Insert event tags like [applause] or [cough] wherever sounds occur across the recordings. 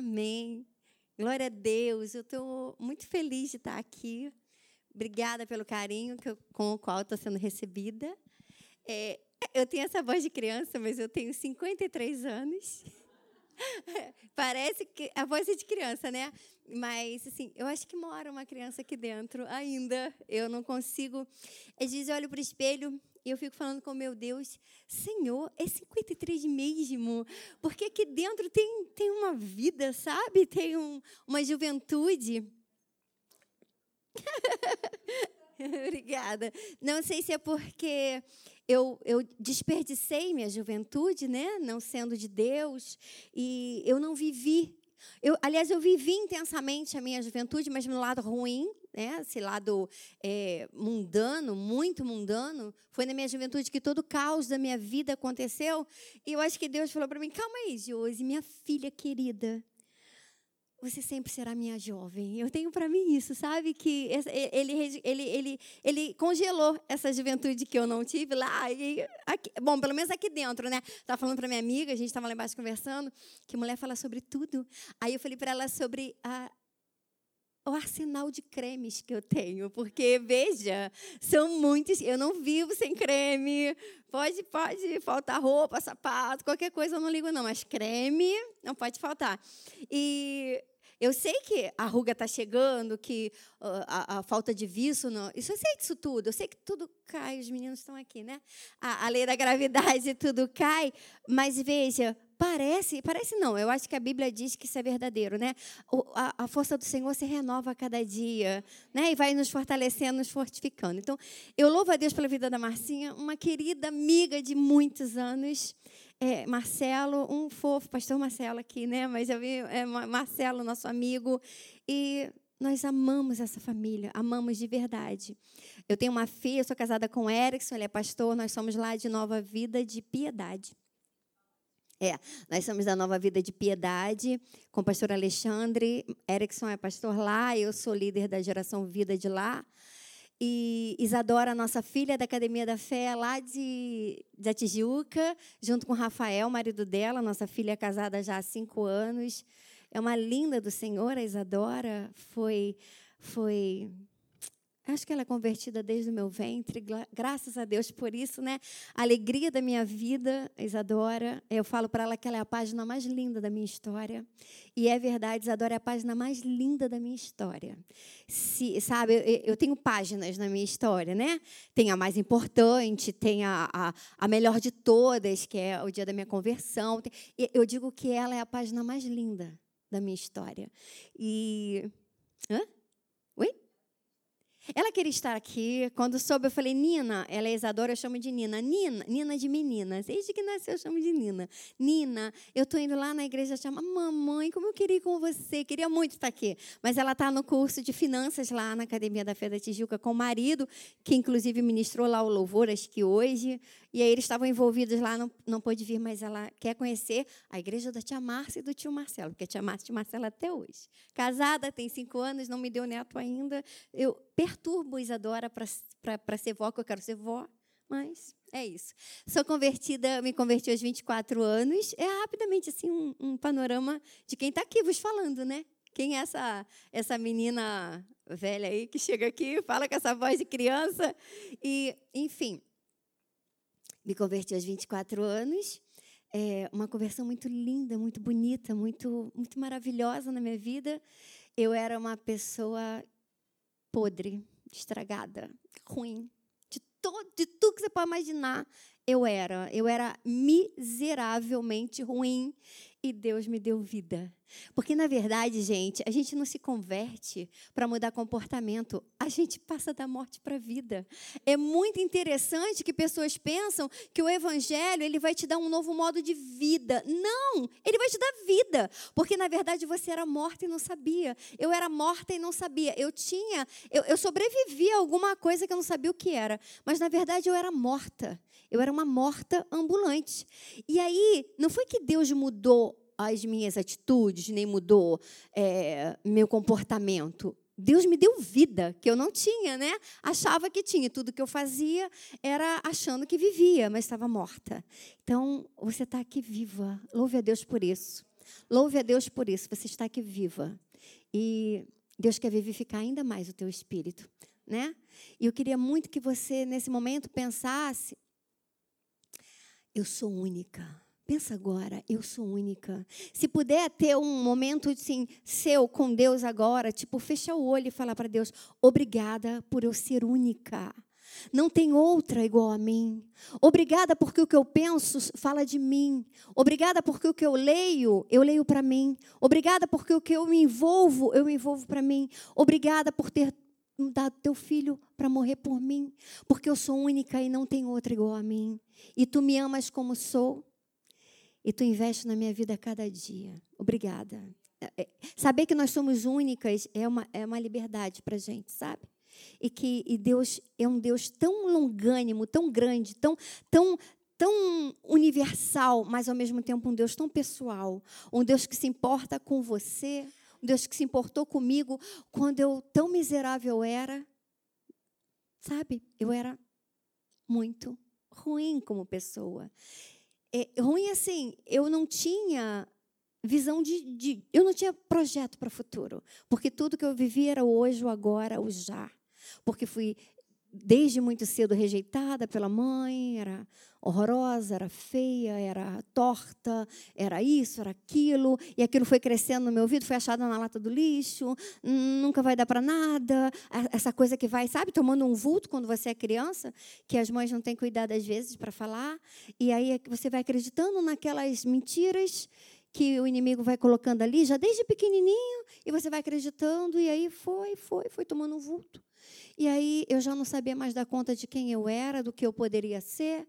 Amém. Glória a Deus. Eu estou muito feliz de estar aqui. Obrigada pelo carinho eu, com o qual estou sendo recebida. É, eu tenho essa voz de criança, mas eu tenho 53 anos. [laughs] Parece que a voz é de criança, né? Mas, assim, eu acho que mora uma criança aqui dentro ainda. Eu não consigo. Às vezes eu olho para o espelho eu fico falando com meu Deus, Senhor, é 53 mesmo? Porque aqui dentro tem, tem uma vida, sabe? Tem um, uma juventude. [laughs] Obrigada. Não sei se é porque eu, eu desperdicei minha juventude, né? Não sendo de Deus, e eu não vivi. Eu, aliás, eu vivi intensamente a minha juventude, mas no lado ruim, né? esse lado é, mundano, muito mundano. Foi na minha juventude que todo o caos da minha vida aconteceu. E eu acho que Deus falou para mim: calma aí, Josi, minha filha querida você sempre será minha jovem. Eu tenho para mim isso, sabe? Que ele, ele, ele, ele congelou essa juventude que eu não tive lá. E aqui, bom, pelo menos aqui dentro, né? Estava falando para minha amiga, a gente estava lá embaixo conversando, que mulher fala sobre tudo. Aí eu falei para ela sobre a, o arsenal de cremes que eu tenho, porque veja, são muitos. Eu não vivo sem creme. Pode, pode faltar roupa, sapato, qualquer coisa eu não ligo não, mas creme não pode faltar. E eu sei que a ruga está chegando, que a, a, falta de vício, não, isso eu sei disso tudo. Eu sei que tudo cai, os meninos estão aqui, né? A, a lei da gravidade, [laughs] tudo cai. Mas veja, Parece, parece não, eu acho que a Bíblia diz que isso é verdadeiro, né? A, a, força do Senhor se renova a cada dia, né? E vai nos fortalecendo, nos fortificando. Então, eu louvo a Deus pela vida da Marcinha, uma querida amiga de muitos anos é, Marcelo, um fofo, pastor Marcelo aqui, né? Mas eu vi é, Marcelo, nosso amigo, e nós amamos essa família, amamos de verdade. Eu tenho uma filha, sou casada com o Erickson, ele é pastor, nós somos lá de Nova Vida de Piedade. É, nós somos da Nova Vida de Piedade, com o pastor Alexandre. Erickson é pastor lá, eu sou líder da geração Vida de lá. E Isadora, nossa filha da Academia da Fé, lá de, da Tijuca, junto com Rafael, marido dela, nossa filha casada já há cinco anos. É uma linda do Senhor, a Isadora. Foi, foi Acho que ela é convertida desde o meu ventre, graças a Deus por isso, né? A alegria da minha vida, Isadora. Eu falo para ela que ela é a página mais linda da minha história. E é verdade, Isadora é a página mais linda da minha história. Se, sabe, eu, eu tenho páginas na minha história, né? Tem a mais importante, tem a, a, a melhor de todas, que é o dia da minha conversão. Eu digo que ela é a página mais linda da minha história. E. Hã? Ela queria estar aqui. Quando soube, eu falei, Nina, ela é Isadora, eu chamo de Nina. Nina, Nina de meninas. Desde que nasceu, eu chamo de Nina. Nina, eu estou indo lá na igreja, chama mamãe, como eu queria ir com você. Queria muito estar aqui. Mas ela está no curso de finanças lá na Academia da Fé da Tijuca com o marido, que inclusive ministrou lá o louvor, acho que hoje. E aí eles estavam envolvidos lá, não, não pôde vir, mas ela quer conhecer a igreja da tia Márcia e do tio Marcelo, porque a tia Márcia e o Marcelo até hoje. Casada, tem cinco anos, não me deu neto ainda. Eu perturbo Isadora para ser vó, que eu quero ser vó, mas é isso. Sou convertida, me converti aos 24 anos. É rapidamente assim um, um panorama de quem está aqui vos falando, né? Quem é essa, essa menina velha aí que chega aqui, fala com essa voz de criança? E, enfim, me converti aos 24 anos. É uma conversão muito linda, muito bonita, muito, muito maravilhosa na minha vida. Eu era uma pessoa podre, estragada, ruim. De, todo, de tudo que você pode imaginar, eu era. Eu era miseravelmente ruim e Deus me deu vida. Porque, na verdade, gente, a gente não se converte para mudar comportamento, a gente passa da morte para a vida. É muito interessante que pessoas pensam que o Evangelho ele vai te dar um novo modo de vida. Não! Ele vai te dar vida. Porque, na verdade, você era morta e não sabia. Eu era morta e não sabia. Eu tinha, eu, eu sobrevivi a alguma coisa que eu não sabia o que era. Mas, na verdade, eu era morta. Eu era uma morta ambulante. E aí, não foi que Deus mudou as minhas atitudes, nem mudou é, meu comportamento. Deus me deu vida, que eu não tinha, né? Achava que tinha. Tudo que eu fazia era achando que vivia, mas estava morta. Então, você está aqui viva. Louve a Deus por isso. Louve a Deus por isso. Você está aqui viva. E Deus quer vivificar ainda mais o teu espírito, né? E eu queria muito que você nesse momento pensasse: eu sou única. Pensa agora, eu sou única. Se puder ter um momento assim, seu com Deus agora, tipo, fechar o olho e falar para Deus: obrigada por eu ser única. Não tem outra igual a mim. Obrigada porque o que eu penso fala de mim. Obrigada porque o que eu leio, eu leio para mim. Obrigada porque o que eu me envolvo, eu me envolvo para mim. Obrigada por ter dado teu filho para morrer por mim, porque eu sou única e não tem outra igual a mim. E tu me amas como sou. E tu investes na minha vida a cada dia. Obrigada. É, é, saber que nós somos únicas é uma, é uma liberdade para gente, sabe? e que e Deus é um Deus tão longânimo, tão grande, tão, tão, tão universal, mas ao mesmo tempo um Deus tão pessoal, um Deus que se importa com você, um Deus que se importou comigo quando eu tão miserável era. Sabe? Eu era muito ruim como pessoa. É, ruim assim, eu não tinha visão de, de, eu não tinha projeto para o futuro, porque tudo que eu vivia era o hoje, o agora, o já porque fui desde muito cedo rejeitada pela mãe, era horrorosa, era feia, era torta, era isso, era aquilo, e aquilo foi crescendo no meu ouvido, foi achada na lata do lixo, nunca vai dar para nada, essa coisa que vai, sabe, tomando um vulto quando você é criança, que as mães não têm cuidado às vezes para falar, e aí é você vai acreditando naquelas mentiras que o inimigo vai colocando ali, já desde pequenininho, e você vai acreditando, e aí foi, foi, foi tomando um vulto. E aí eu já não sabia mais dar conta de quem eu era, do que eu poderia ser.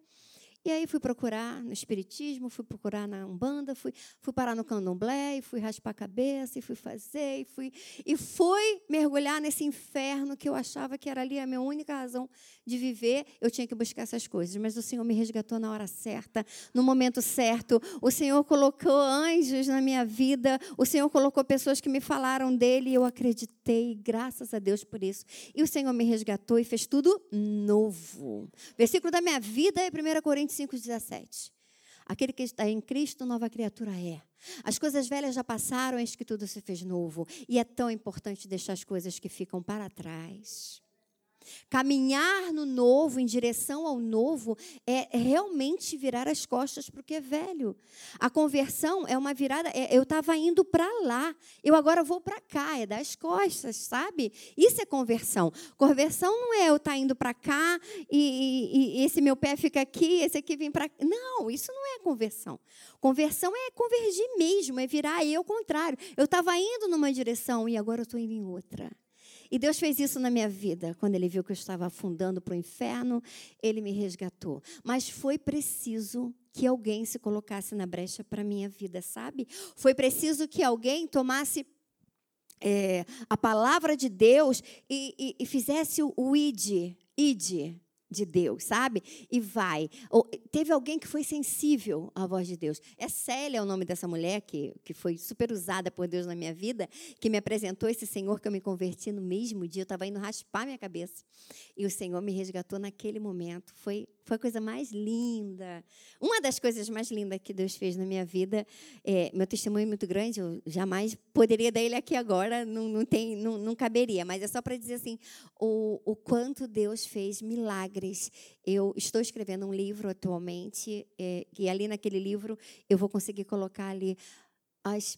E aí fui procurar no Espiritismo, fui procurar na Umbanda, fui, fui parar no Candomblé, e fui raspar a cabeça, e fui fazer, e fui, e fui mergulhar nesse inferno que eu achava que era ali a minha única razão de viver. Eu tinha que buscar essas coisas, mas o Senhor me resgatou na hora certa, no momento certo. O Senhor colocou anjos na minha vida, o Senhor colocou pessoas que me falaram dele, e eu acreditei, graças a Deus por isso. E o Senhor me resgatou e fez tudo novo. Versículo da minha vida é 1 Coríntios 25, 17. Aquele que está em Cristo, nova criatura é. As coisas velhas já passaram, eis que tudo se fez novo. E é tão importante deixar as coisas que ficam para trás. Caminhar no novo, em direção ao novo, é realmente virar as costas para o que é velho. A conversão é uma virada. É, eu estava indo para lá, eu agora vou para cá, é das costas, sabe? Isso é conversão. Conversão não é eu estar tá indo para cá e, e, e, esse meu pé fica aqui, esse aqui vem para. Não, isso não é conversão. Conversão é convergir mesmo, é virar eu contrário. Eu estava indo numa direção e agora eu estou indo em outra. E Deus fez isso na minha vida. Quando Ele viu que eu estava afundando para o inferno, Ele me resgatou. Mas foi preciso que alguém se colocasse na brecha para a minha vida, sabe? Foi preciso que alguém tomasse é, a palavra de Deus e, e, e fizesse o id, id, de Deus, sabe? E vai. Ou, teve alguém que foi sensível à voz de Deus. É Célia o nome dessa mulher que, que foi super usada por Deus na minha vida, que me apresentou esse Senhor que eu me converti no mesmo dia. Eu estava indo raspar minha cabeça. E o Senhor me resgatou naquele momento. Foi foi a coisa mais linda. Uma das coisas mais lindas que Deus fez na minha vida, é, meu testemunho é muito grande, eu jamais poderia dar ele aqui agora, não, não, tem, não, não caberia, mas é só para dizer assim, o, o quanto Deus fez milagres. Eu estou escrevendo um livro atualmente, é, e ali naquele livro eu vou conseguir colocar ali as,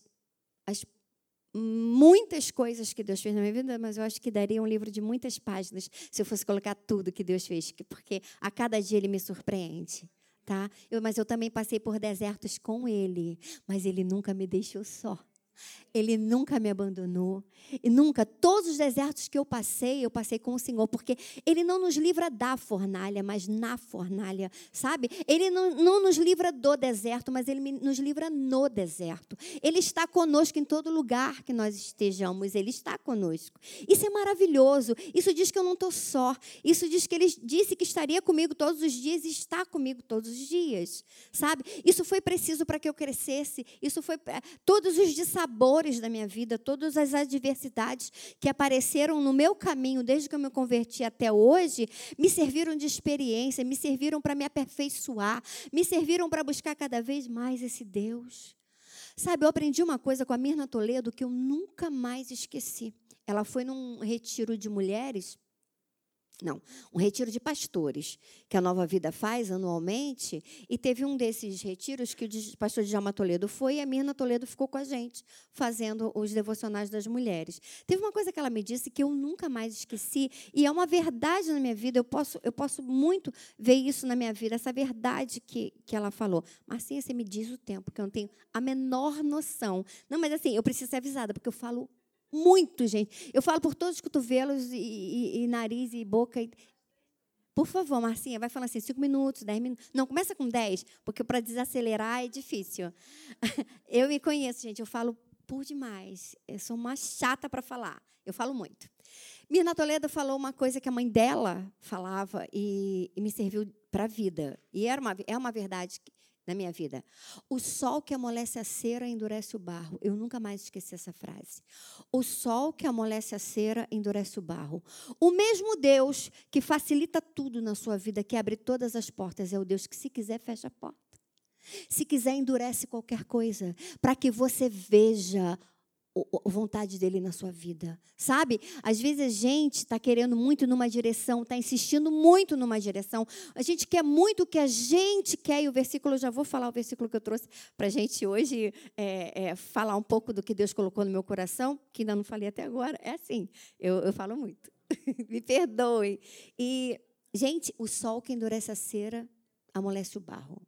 as muitas coisas que Deus fez na minha vida, mas eu acho que daria um livro de muitas páginas se eu fosse colocar tudo que Deus fez, porque a cada dia Ele me surpreende. Tá? Eu, mas eu também passei por desertos com Ele, mas Ele nunca me deixou só. Ele nunca me abandonou. E nunca, todos os desertos que eu passei, eu passei com o Senhor, porque Ele não nos livra da fornalha, mas na fornalha, sabe? Ele não, não nos livra do deserto, mas Ele nos livra no deserto. Ele está conosco em todo lugar que nós estejamos, Ele está conosco. Isso é maravilhoso. Isso diz que eu não estou só. Isso diz que Ele disse que estaria comigo todos os dias e está comigo todos os dias, sabe? Isso foi preciso para que eu crescesse. Isso foi todos os dissabores dores da minha vida, todas as adversidades que apareceram no meu caminho desde que eu me converti até hoje, me serviram de experiência, me serviram para me aperfeiçoar, me serviram para buscar cada vez mais esse Deus. Sabe, eu aprendi uma coisa com a Mirna Toledo que eu nunca mais esqueci. Ela foi num retiro de mulheres não, um retiro de pastores que a Nova Vida faz anualmente. E teve um desses retiros que o pastor Djalma Toledo foi e a Mirna Toledo ficou com a gente, fazendo os devocionais das mulheres. Teve uma coisa que ela me disse que eu nunca mais esqueci, e é uma verdade na minha vida, eu posso, eu posso muito ver isso na minha vida, essa verdade que, que ela falou. Marcinha, você me diz o tempo, que eu não tenho a menor noção. Não, mas assim, eu preciso ser avisada, porque eu falo muito, gente. Eu falo por todos os cotovelos e, e, e nariz e boca. E... Por favor, Marcinha, vai falando assim, cinco minutos, dez minutos. Não, começa com dez, porque para desacelerar é difícil. [laughs] Eu me conheço, gente, eu falo por demais. Eu sou uma chata para falar. Eu falo muito. Mirna Toledo falou uma coisa que a mãe dela falava e, e me serviu para a vida. E era uma, é uma verdade na minha vida. O sol que amolece a cera endurece o barro. Eu nunca mais esqueci essa frase. O sol que amolece a cera endurece o barro. O mesmo Deus que facilita tudo na sua vida, que abre todas as portas, é o Deus que, se quiser, fecha a porta. Se quiser, endurece qualquer coisa, para que você veja vontade dele na sua vida, sabe? Às vezes a gente está querendo muito numa direção, está insistindo muito numa direção, a gente quer muito o que a gente quer, e o versículo, eu já vou falar o versículo que eu trouxe para a gente hoje, é, é, falar um pouco do que Deus colocou no meu coração, que ainda não falei até agora, é assim, eu, eu falo muito, [laughs] me perdoe. E, gente, o sol que endurece a cera amolece o barro.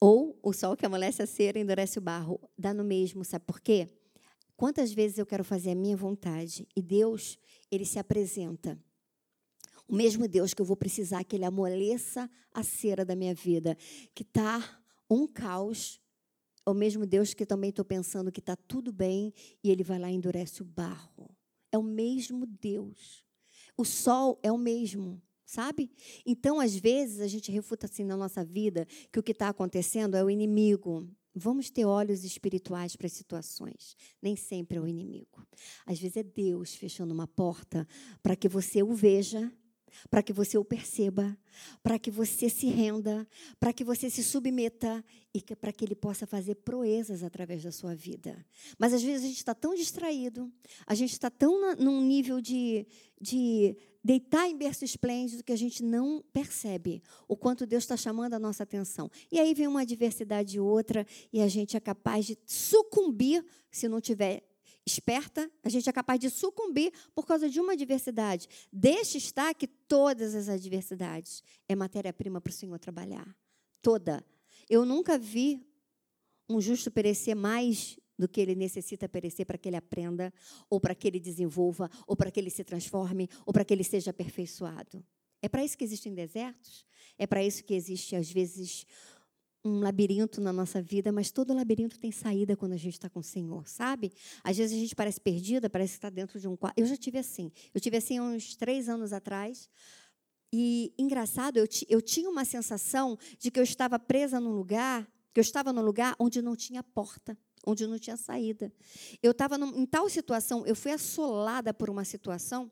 Ou o sol que amolece a cera endurece o barro. Dá no mesmo, sabe por quê? Quantas vezes eu quero fazer a minha vontade e Deus, ele se apresenta. O mesmo Deus que eu vou precisar que ele amoleça a cera da minha vida, que está um caos. É o mesmo Deus que também estou pensando que está tudo bem e ele vai lá e endurece o barro. É o mesmo Deus. O sol é o mesmo sabe? Então, às vezes, a gente refuta assim na nossa vida que o que está acontecendo é o inimigo. Vamos ter olhos espirituais para as situações. Nem sempre é o inimigo. Às vezes é Deus fechando uma porta para que você o veja, para que você o perceba, para que você se renda, para que você se submeta e para que ele possa fazer proezas através da sua vida. Mas às vezes a gente está tão distraído, a gente está tão na, num nível de, de deitar em berço esplêndido que a gente não percebe o quanto Deus está chamando a nossa atenção. E aí vem uma adversidade e outra, e a gente é capaz de sucumbir se não tiver esperta, a gente é capaz de sucumbir por causa de uma adversidade. Deixe estar que todas as adversidades é matéria-prima para o Senhor trabalhar. Toda. Eu nunca vi um justo perecer mais do que ele necessita perecer para que ele aprenda, ou para que ele desenvolva, ou para que ele se transforme, ou para que ele seja aperfeiçoado. É para isso que existem desertos, é para isso que existe, às vezes, um labirinto na nossa vida, mas todo labirinto tem saída quando a gente está com o Senhor, sabe? Às vezes a gente parece perdida, parece que está dentro de um quarto. Eu já tive assim. Eu tive assim uns três anos atrás. E engraçado, eu, eu tinha uma sensação de que eu estava presa num lugar, que eu estava num lugar onde não tinha porta onde não tinha saída. Eu estava em tal situação, eu fui assolada por uma situação,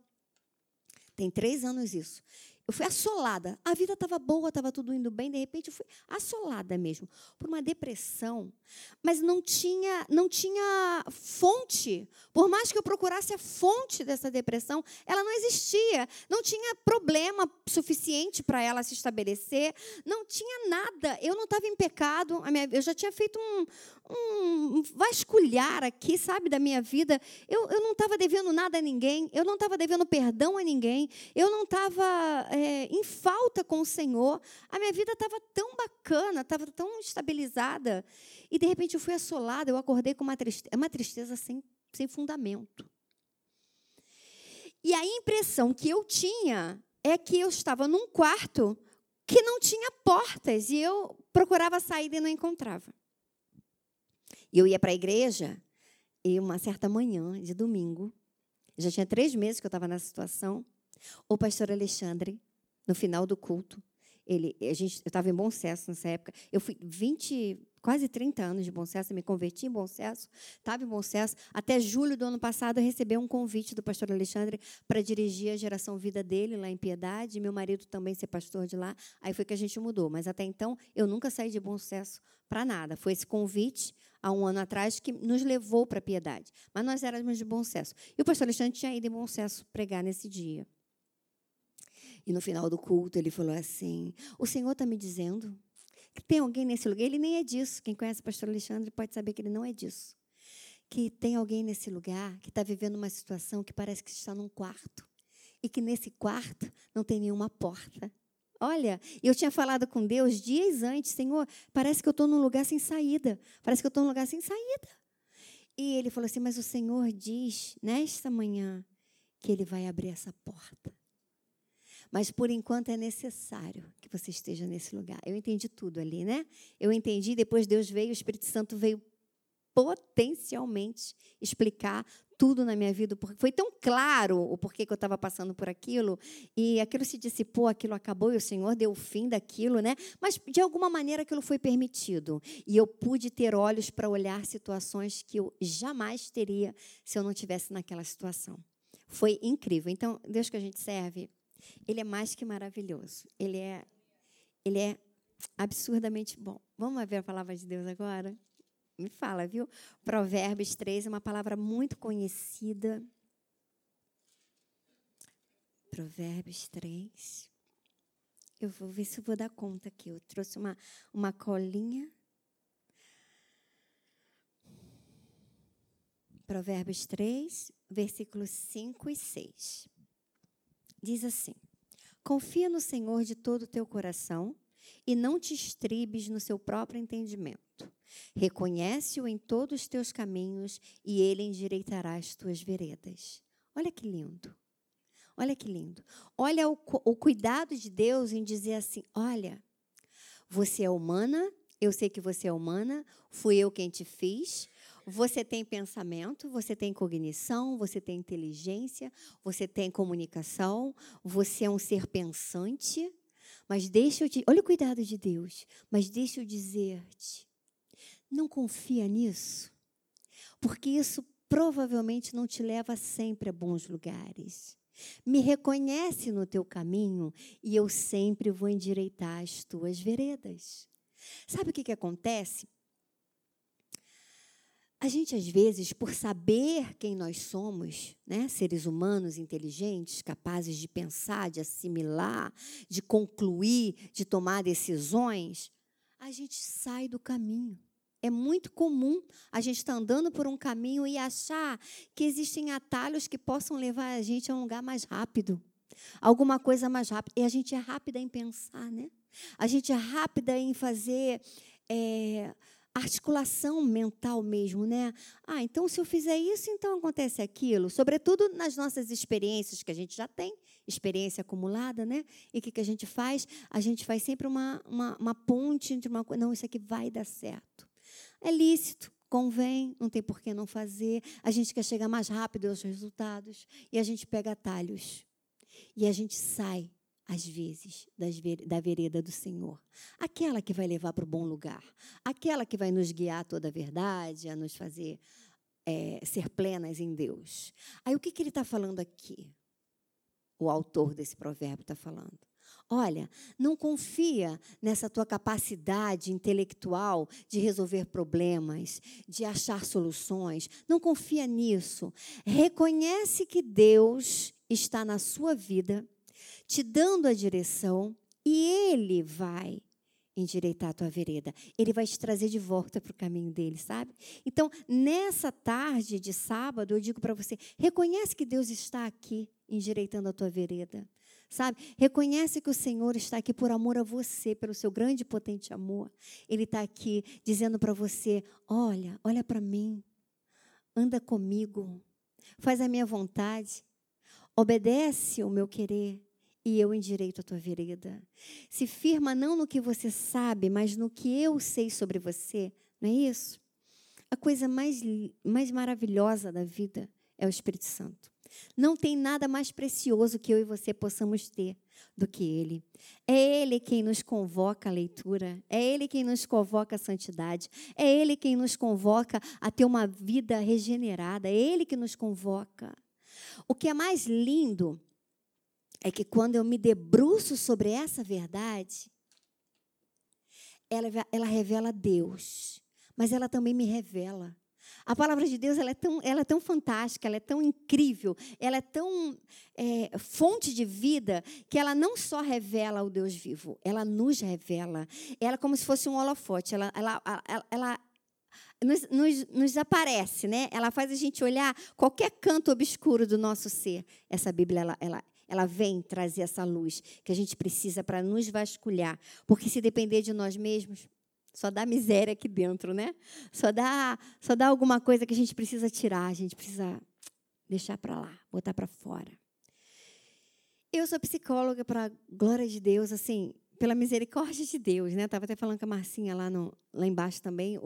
tem três anos isso. Eu fui assolada. A vida estava boa, estava tudo indo bem, de repente eu fui assolada mesmo por uma depressão, mas não tinha, não tinha fonte. Por mais que eu procurasse a fonte dessa depressão, ela não existia. Não tinha problema suficiente para ela se estabelecer. Não tinha nada. Eu não estava em pecado. Eu já tinha feito um, um vasculhar aqui, sabe, da minha vida. Eu, eu não estava devendo nada a ninguém. Eu não estava devendo perdão a ninguém. Eu não estava é, em falta com o Senhor. A minha vida estava tão bacana, estava tão estabilizada. E de repente eu fui assolada, eu acordei com uma tristeza, uma tristeza sem, sem fundamento. E a impressão que eu tinha é que eu estava num quarto que não tinha portas e eu procurava saída e não encontrava. E eu ia para a igreja e uma certa manhã de domingo, já tinha três meses que eu estava nessa situação, o pastor Alexandre, no final do culto, ele, a gente, eu estava em bom sucesso nessa época, eu fui 20, quase 30 anos de Bom Sucesso, me converti em Bom Sucesso, estava em Bom Sucesso. Até julho do ano passado, eu recebi um convite do pastor Alexandre para dirigir a geração vida dele lá em Piedade, meu marido também ser pastor de lá. Aí foi que a gente mudou. Mas até então, eu nunca saí de Bom Sucesso para nada. Foi esse convite, há um ano atrás, que nos levou para Piedade. Mas nós éramos de Bom Sucesso. E o pastor Alexandre tinha ido em Bom Sucesso pregar nesse dia. E no final do culto, ele falou assim: O Senhor está me dizendo tem alguém nesse lugar, ele nem é disso. Quem conhece o pastor Alexandre pode saber que ele não é disso. Que tem alguém nesse lugar que está vivendo uma situação que parece que está num quarto. E que nesse quarto não tem nenhuma porta. Olha, eu tinha falado com Deus dias antes, Senhor, parece que eu estou num lugar sem saída. Parece que eu estou num lugar sem saída. E ele falou assim: Mas o Senhor diz nesta manhã que ele vai abrir essa porta. Mas por enquanto é necessário que você esteja nesse lugar. Eu entendi tudo ali, né? Eu entendi, depois Deus veio, o Espírito Santo veio potencialmente explicar tudo na minha vida, porque foi tão claro o porquê que eu estava passando por aquilo, e aquilo se dissipou, aquilo acabou, e o Senhor deu o fim daquilo, né? Mas de alguma maneira aquilo foi permitido, e eu pude ter olhos para olhar situações que eu jamais teria se eu não tivesse naquela situação. Foi incrível. Então, Deus que a gente serve, ele é mais que maravilhoso. Ele é, ele é absurdamente bom. Vamos ver a palavra de Deus agora? Me fala, viu? Provérbios 3 é uma palavra muito conhecida. Provérbios 3. Eu vou ver se eu vou dar conta aqui. Eu trouxe uma, uma colinha. Provérbios 3, versículos 5 e 6 diz assim: Confia no Senhor de todo o teu coração e não te estribes no seu próprio entendimento. Reconhece-o em todos os teus caminhos e ele endireitará as tuas veredas. Olha que lindo. Olha que lindo. Olha o, o cuidado de Deus em dizer assim: olha, você é humana, eu sei que você é humana, fui eu quem te fiz, você tem pensamento, você tem cognição, você tem inteligência, você tem comunicação, você é um ser pensante. Mas deixa eu te. Olha o cuidado de Deus. Mas deixa eu dizer-te. Não confia nisso. Porque isso provavelmente não te leva sempre a bons lugares. Me reconhece no teu caminho e eu sempre vou endireitar as tuas veredas. Sabe o que, que acontece? A gente, às vezes, por saber quem nós somos, né, seres humanos inteligentes, capazes de pensar, de assimilar, de concluir, de tomar decisões, a gente sai do caminho. É muito comum a gente estar tá andando por um caminho e achar que existem atalhos que possam levar a gente a um lugar mais rápido, alguma coisa mais rápida. E a gente é rápida em pensar, né? A gente é rápida em fazer. É, articulação mental mesmo, né? Ah, então se eu fizer isso, então acontece aquilo. Sobretudo nas nossas experiências que a gente já tem, experiência acumulada, né? E o que, que a gente faz? A gente faz sempre uma, uma, uma ponte entre uma coisa. Não, isso aqui vai dar certo. É lícito, convém, não tem por que não fazer. A gente quer chegar mais rápido aos resultados e a gente pega atalhos. E a gente sai às vezes, da vereda do Senhor. Aquela que vai levar para o bom lugar. Aquela que vai nos guiar a toda a verdade, a nos fazer é, ser plenas em Deus. Aí o que, que ele está falando aqui? O autor desse provérbio está falando. Olha, não confia nessa tua capacidade intelectual de resolver problemas, de achar soluções. Não confia nisso. Reconhece que Deus está na sua vida te dando a direção e Ele vai endireitar a tua vereda. Ele vai te trazer de volta para o caminho dele, sabe? Então, nessa tarde de sábado, eu digo para você: reconhece que Deus está aqui endireitando a tua vereda. Sabe? Reconhece que o Senhor está aqui por amor a você, pelo seu grande e potente amor. Ele está aqui dizendo para você: olha, olha para mim, anda comigo, faz a minha vontade, obedece o meu querer, e eu endireito a tua vereda. Se firma não no que você sabe, mas no que eu sei sobre você, não é isso? A coisa mais, mais maravilhosa da vida é o Espírito Santo. Não tem nada mais precioso que eu e você possamos ter do que Ele. É Ele quem nos convoca à leitura, é Ele quem nos convoca à santidade, é Ele quem nos convoca a ter uma vida regenerada, é Ele que nos convoca. O que é mais lindo é que quando eu me debruço sobre essa verdade, ela, ela revela Deus, mas ela também me revela. A palavra de Deus ela é, tão, ela é tão fantástica, ela é tão incrível, ela é tão é, fonte de vida que ela não só revela o Deus vivo, ela nos revela. Ela é como se fosse um holofote, ela, ela, ela, ela nos, nos, nos, aparece, né? Ela faz a gente olhar qualquer canto obscuro do nosso ser. Essa Bíblia, ela, ela, ela vem trazer essa luz que a gente precisa para nos vasculhar. Porque se depender de nós mesmos, só dá miséria aqui dentro, né? Só dá, só dá alguma coisa que a gente precisa tirar, a gente precisa deixar para lá, botar para fora. Eu sou psicóloga para glória de Deus, assim, pela misericórdia de Deus, né? Estava até falando com a Marcinha lá, no, lá embaixo também.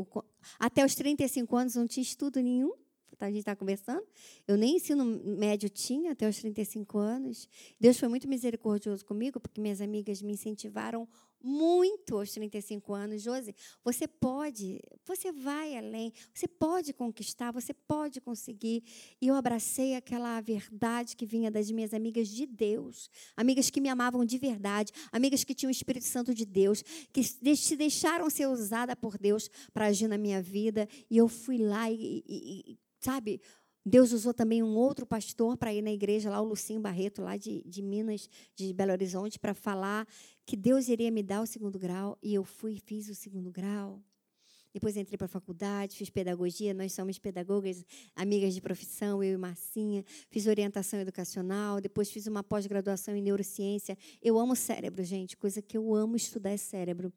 Até os 35 anos não tinha estudo nenhum, tá? a gente está conversando. Eu nem ensino médio tinha até os 35 anos. Deus foi muito misericordioso comigo, porque minhas amigas me incentivaram muito aos 35 anos, Josi, você pode, você vai além, você pode conquistar, você pode conseguir. E eu abracei aquela verdade que vinha das minhas amigas de Deus, amigas que me amavam de verdade, amigas que tinham o Espírito Santo de Deus, que se deixaram ser usada por Deus para agir na minha vida. E eu fui lá e, e, e sabe, Deus usou também um outro pastor para ir na igreja, lá o Lucinho Barreto, lá de, de Minas, de Belo Horizonte, para falar que Deus iria me dar o segundo grau. E eu fui e fiz o segundo grau. Depois entrei para a faculdade, fiz pedagogia, nós somos pedagogas, amigas de profissão, eu e Marcinha. Fiz orientação educacional, depois fiz uma pós-graduação em neurociência. Eu amo cérebro, gente, coisa que eu amo estudar é cérebro.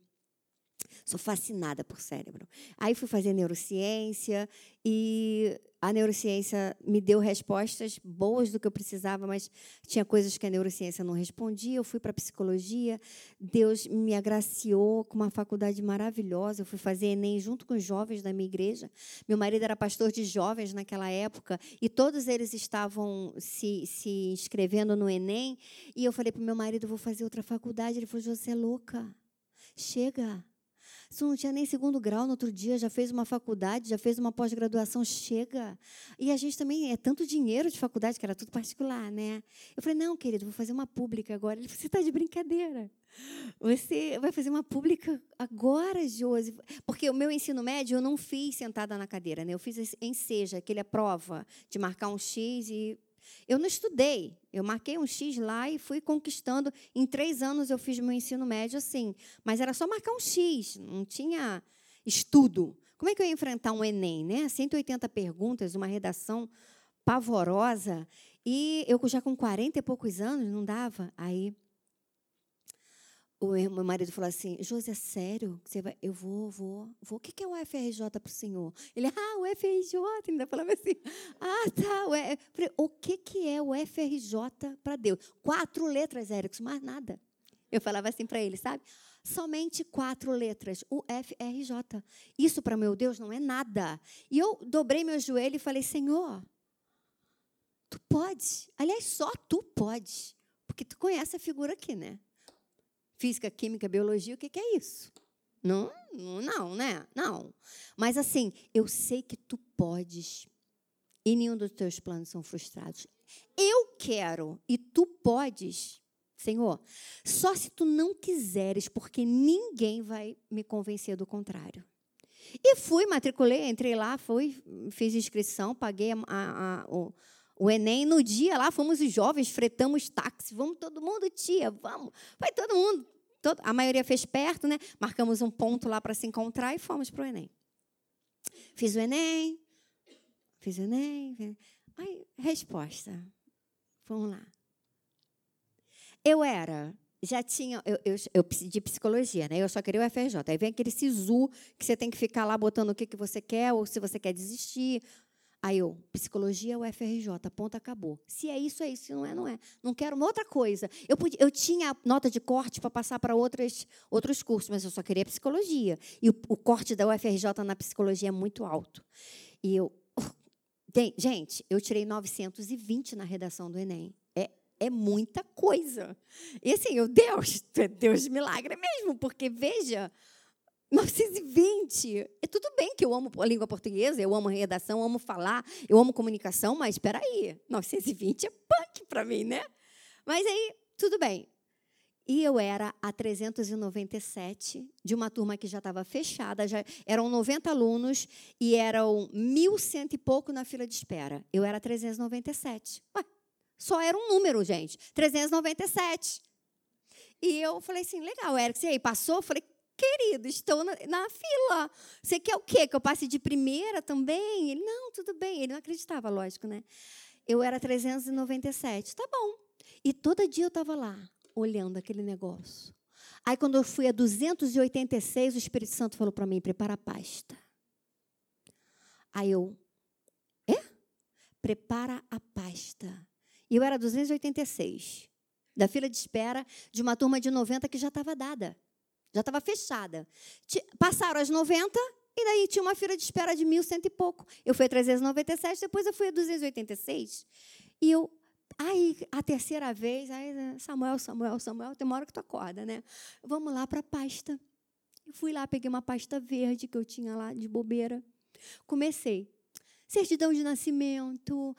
Sou fascinada por cérebro. Aí fui fazer neurociência e a neurociência me deu respostas boas do que eu precisava, mas tinha coisas que a neurociência não respondia. Eu fui para psicologia. Deus me agraciou com uma faculdade maravilhosa. Eu fui fazer Enem junto com os jovens da minha igreja. Meu marido era pastor de jovens naquela época e todos eles estavam se, se inscrevendo no Enem. E eu falei para o meu marido: vou fazer outra faculdade. Ele falou: Você é louca. Chega. Se não tinha nem segundo grau no outro dia, já fez uma faculdade, já fez uma pós-graduação, chega. E a gente também é tanto dinheiro de faculdade, que era tudo particular, né? Eu falei, não, querido, vou fazer uma pública agora. Ele falou, você está de brincadeira. Você vai fazer uma pública agora, Josi. Porque o meu ensino médio eu não fiz sentada na cadeira, né? Eu fiz em seja, aquele a prova de marcar um X e eu não estudei, eu marquei um X lá e fui conquistando. Em três anos eu fiz meu ensino médio assim, mas era só marcar um X, não tinha estudo. Como é que eu ia enfrentar um Enem, né? 180 perguntas, uma redação pavorosa. E eu já com 40 e poucos anos, não dava. Aí o meu marido falou assim: Josi, é sério? Você vai? Eu vou, vou, vou. O que é o FRJ para o senhor? Ele, ah, o FRJ. Ainda falava assim: [laughs] ah, tá. O, o que, que é o FRJ para Deus? Quatro letras, Érico, mais nada. Eu falava assim para ele, sabe? Somente quatro letras, o FRJ. Isso para meu Deus não é nada. E eu dobrei meu joelho e falei: Senhor, tu pode. Aliás, só tu pode. Porque tu conhece a figura aqui, né? Física, química, biologia, o que, que é isso? Não, não, né? Não. Mas assim, eu sei que tu podes e nenhum dos teus planos são frustrados. Eu quero e tu podes, Senhor, só se tu não quiseres, porque ninguém vai me convencer do contrário. E fui, matriculei, entrei lá, fui, fiz inscrição, paguei a, a, a, o, o Enem. No dia lá, fomos os jovens, fretamos táxi, vamos todo mundo, tia, vamos. Vai todo mundo, Todo, a maioria fez perto, né? Marcamos um ponto lá para se encontrar e fomos para o Enem. Fiz o Enem, fiz o Enem. Aí, resposta. Vamos lá. Eu era, já tinha, eu, eu, eu de psicologia, né? Eu só queria o FRJ. Aí vem aquele SISU que você tem que ficar lá botando o que, que você quer, ou se você quer desistir, Aí eu, psicologia ou FRJ, ponto, acabou. Se é isso, é isso. Se não é, não é. Não quero uma outra coisa. Eu, podia, eu tinha nota de corte para passar para outros cursos, mas eu só queria psicologia. E o, o corte da UFRJ na psicologia é muito alto. E eu, [laughs] Tem, gente, eu tirei 920 na redação do Enem. É, é muita coisa. E assim, eu, Deus, [laughs] Deus de milagre mesmo, porque veja, 920. É tudo bem que eu amo a língua portuguesa, eu amo redação, amo falar, eu amo comunicação, mas espera aí, 920 é punk para mim, né? Mas aí, tudo bem. E eu era a 397 de uma turma que já estava fechada, já eram 90 alunos e eram mil cento e pouco na fila de espera. Eu era 397. Ué, só era um número, gente. 397. E eu falei assim, legal, Eric, você aí passou? Eu falei, querido, estou na, na, fila. Você quer o quê? Que eu passe de primeira também? Ele, não, tudo bem. Ele não acreditava, lógico, né? Eu era 397. Tá bom. E todo dia eu estava lá olhando aquele negócio. Aí, quando eu fui a 286, o Espírito Santo falou para mim: prepara a pasta. Aí eu, é? Prepara a pasta. E eu era 286, da fila de espera de uma turma de 90 que já estava dada, já estava fechada. Passaram as 90 e daí tinha uma fila de espera de mil cento e pouco. Eu fui a 397, depois eu fui a 286. E eu Aí, a terceira vez, aí, Samuel, Samuel, Samuel, tem uma hora que tu acorda, né? Vamos lá para a pasta. Eu fui lá, peguei uma pasta verde que eu tinha lá de bobeira. Comecei. Certidão de nascimento.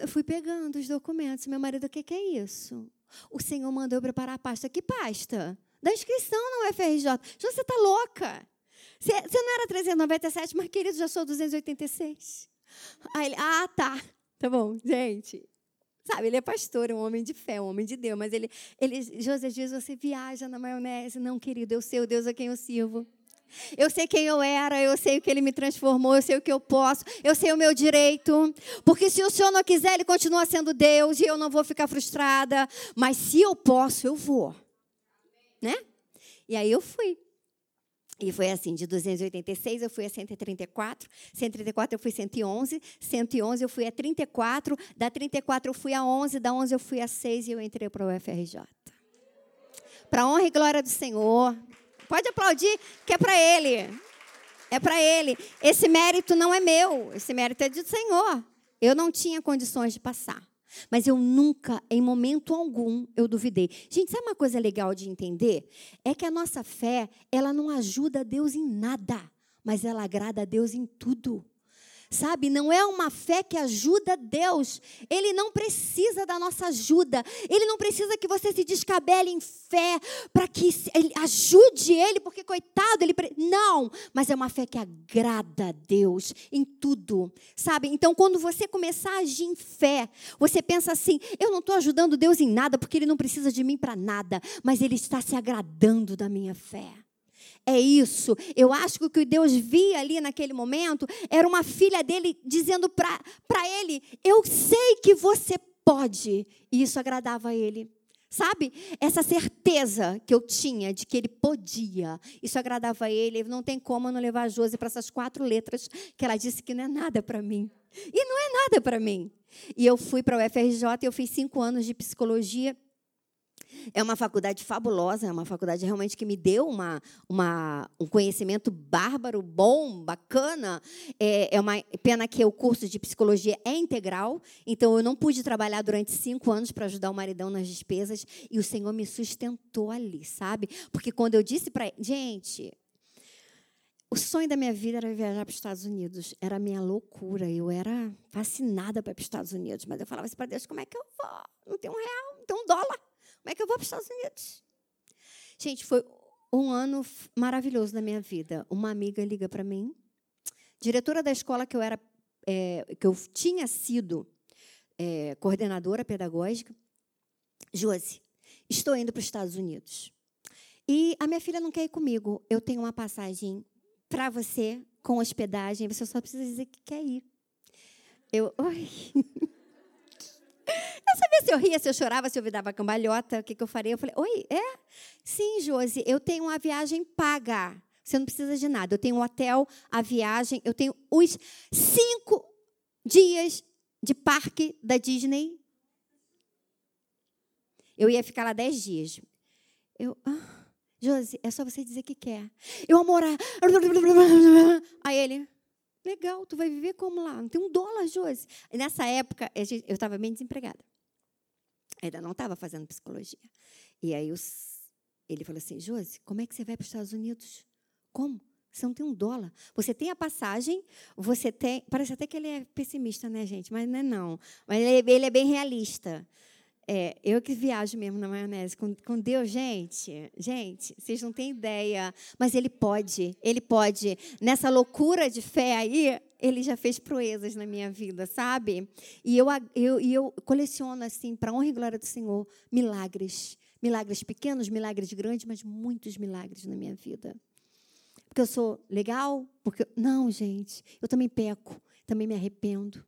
Eu fui pegando os documentos. Meu marido, o que, que é isso? O Senhor mandou eu preparar a pasta. Que pasta? Da inscrição no UFRJ. Você está louca? Você, não era 397, mas, querido, já sou 286. Aí ele, ah, tá. Tá bom, gente. Sabe, ele é pastor, um homem de fé, um homem de Deus, mas ele, ele José diz, você viaja na maionese. Não, querido, eu sei o Deus a quem eu sirvo. Eu sei quem eu era, eu sei o que ele me transformou, eu sei o que eu posso, eu sei o meu direito. Porque se o Senhor não quiser, ele continua sendo Deus e eu não vou ficar frustrada. Mas se eu posso, eu vou. Né? E aí eu fui. E foi assim, de 286 eu fui a 134, 134 eu fui a 111, 111 eu fui a 34, da 34 eu fui a 11, da 11 eu fui a 6 e eu entrei para o UFRJ. Para honra e glória do Senhor. Pode aplaudir, que é para Ele. É para Ele. Esse mérito não é meu, esse mérito é do Senhor. Eu não tinha condições de passar. Mas eu nunca, em momento algum, eu duvidei. Gente, sabe uma coisa legal de entender? É que a nossa fé, ela não ajuda Deus em nada, mas ela agrada a Deus em tudo sabe? Não é uma fé que ajuda Deus. Ele não precisa da nossa ajuda. Ele não precisa que você se descabele em fé para que ele ajude ele, porque coitado, ele pre... não, mas é uma fé que agrada a Deus em tudo, sabe? Então, quando você começar a agir em fé, você pensa assim: eu não estou ajudando Deus em nada, porque Ele não precisa de mim para nada, mas Ele está se agradando da minha fé é isso. Eu acho que o que Deus via ali naquele momento era uma filha dele dizendo para ele: Eu sei que você pode. E isso agradava a ele. Sabe? Essa certeza que eu tinha de que ele podia, isso agradava a ele. Não tem como eu não levar a Josi para essas quatro letras que ela disse que não é nada para mim. E não é nada para mim. E eu fui para o UFRJ, eu fiz cinco anos de psicologia é uma faculdade fabulosa, é uma faculdade realmente que me deu uma, uma, um conhecimento bárbaro, bom, bacana. É, é uma pena que o curso de psicologia é integral, então eu não pude trabalhar durante cinco anos para ajudar o maridão nas despesas e o Senhor me sustentou ali, sabe? Porque quando eu disse para gente, o sonho da minha vida era viajar para os Estados Unidos. Era a minha loucura. Eu era fascinada para ir para os Estados Unidos. Mas eu falava assim para Deus: como é que eu vou? Não tem um real, não tem um dólar. Como é que eu vou para os Estados Unidos? Gente, foi um ano maravilhoso na minha vida. Uma amiga liga para mim, diretora da escola que eu era, é, que eu tinha sido é, coordenadora pedagógica. Josi, estou indo para os Estados Unidos. E a minha filha não quer ir comigo. Eu tenho uma passagem para você com hospedagem. Você só precisa dizer que quer ir. Eu, oi. [laughs] Eu sabia se eu ria, se eu chorava, se eu dava cambalhota, o que, que eu faria. Eu falei, oi, é? Sim, Josi, eu tenho uma viagem paga. Você não precisa de nada. Eu tenho um hotel, a viagem, eu tenho os cinco dias de parque da Disney. Eu ia ficar lá dez dias. Eu, ah, Josi, é só você dizer que quer. Eu, amor. [laughs] Aí ele, Legal, tu vai viver como lá? Não tem um dólar, Josi. Nessa época, eu estava bem desempregada. Ainda não estava fazendo psicologia. E aí os, ele falou assim, Josi, como é que você vai para os Estados Unidos? Como? Você não tem um dólar. Você tem a passagem, você tem. Parece até que ele é pessimista, né, gente? Mas não é não. Mas ele é, ele é bem realista. É, eu que viajo mesmo na maionese com, com Deus, gente. Gente, vocês não têm ideia. Mas Ele pode, Ele pode. Nessa loucura de fé aí, Ele já fez proezas na minha vida, sabe? E eu, eu, eu coleciono, assim, para honra e glória do Senhor, milagres. Milagres pequenos, milagres grandes, mas muitos milagres na minha vida. Porque eu sou legal? Porque. Não, gente. Eu também peco, também me arrependo.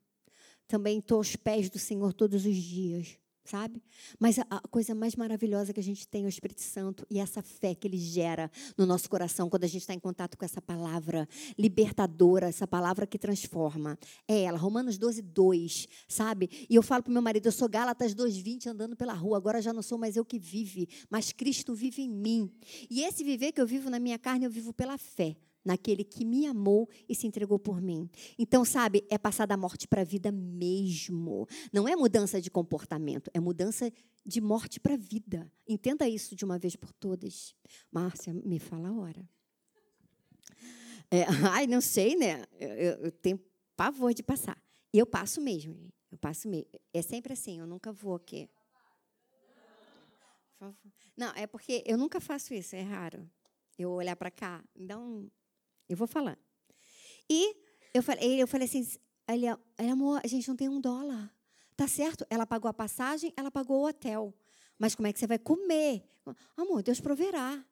Também estou aos pés do Senhor todos os dias sabe? Mas a, coisa mais maravilhosa que a gente tem é o Espírito Santo e essa fé que ele gera no nosso coração quando a gente está em contato com essa palavra libertadora, essa palavra que transforma. É ela, Romanos 12, 2, sabe? E eu falo para meu marido, eu sou Gálatas 2,20 andando pela rua, agora já não sou mais eu que vive, mas Cristo vive em mim. E esse viver que eu vivo na minha carne, eu vivo pela fé naquele que me amou e se entregou por mim. Então, sabe, é passar da morte para a vida mesmo. Não é mudança de comportamento, é mudança de morte para a vida. Entenda isso de uma vez por todas. Márcia, me fala a hora. É, [laughs] ai, não sei, né? Eu, eu, tenho pavor de passar. E eu passo mesmo. Eu passo mesmo. É sempre assim, eu nunca vou aqui. Não, é porque eu nunca faço isso, é raro. Eu olhar para cá, dá um, eu vou falar. E eu falei, eu falei assim, ele, amor, a gente não tem um dólar. Tá certo? Ela pagou a passagem, ela pagou o hotel. Mas como é que você vai comer? Amor, Deus proverá.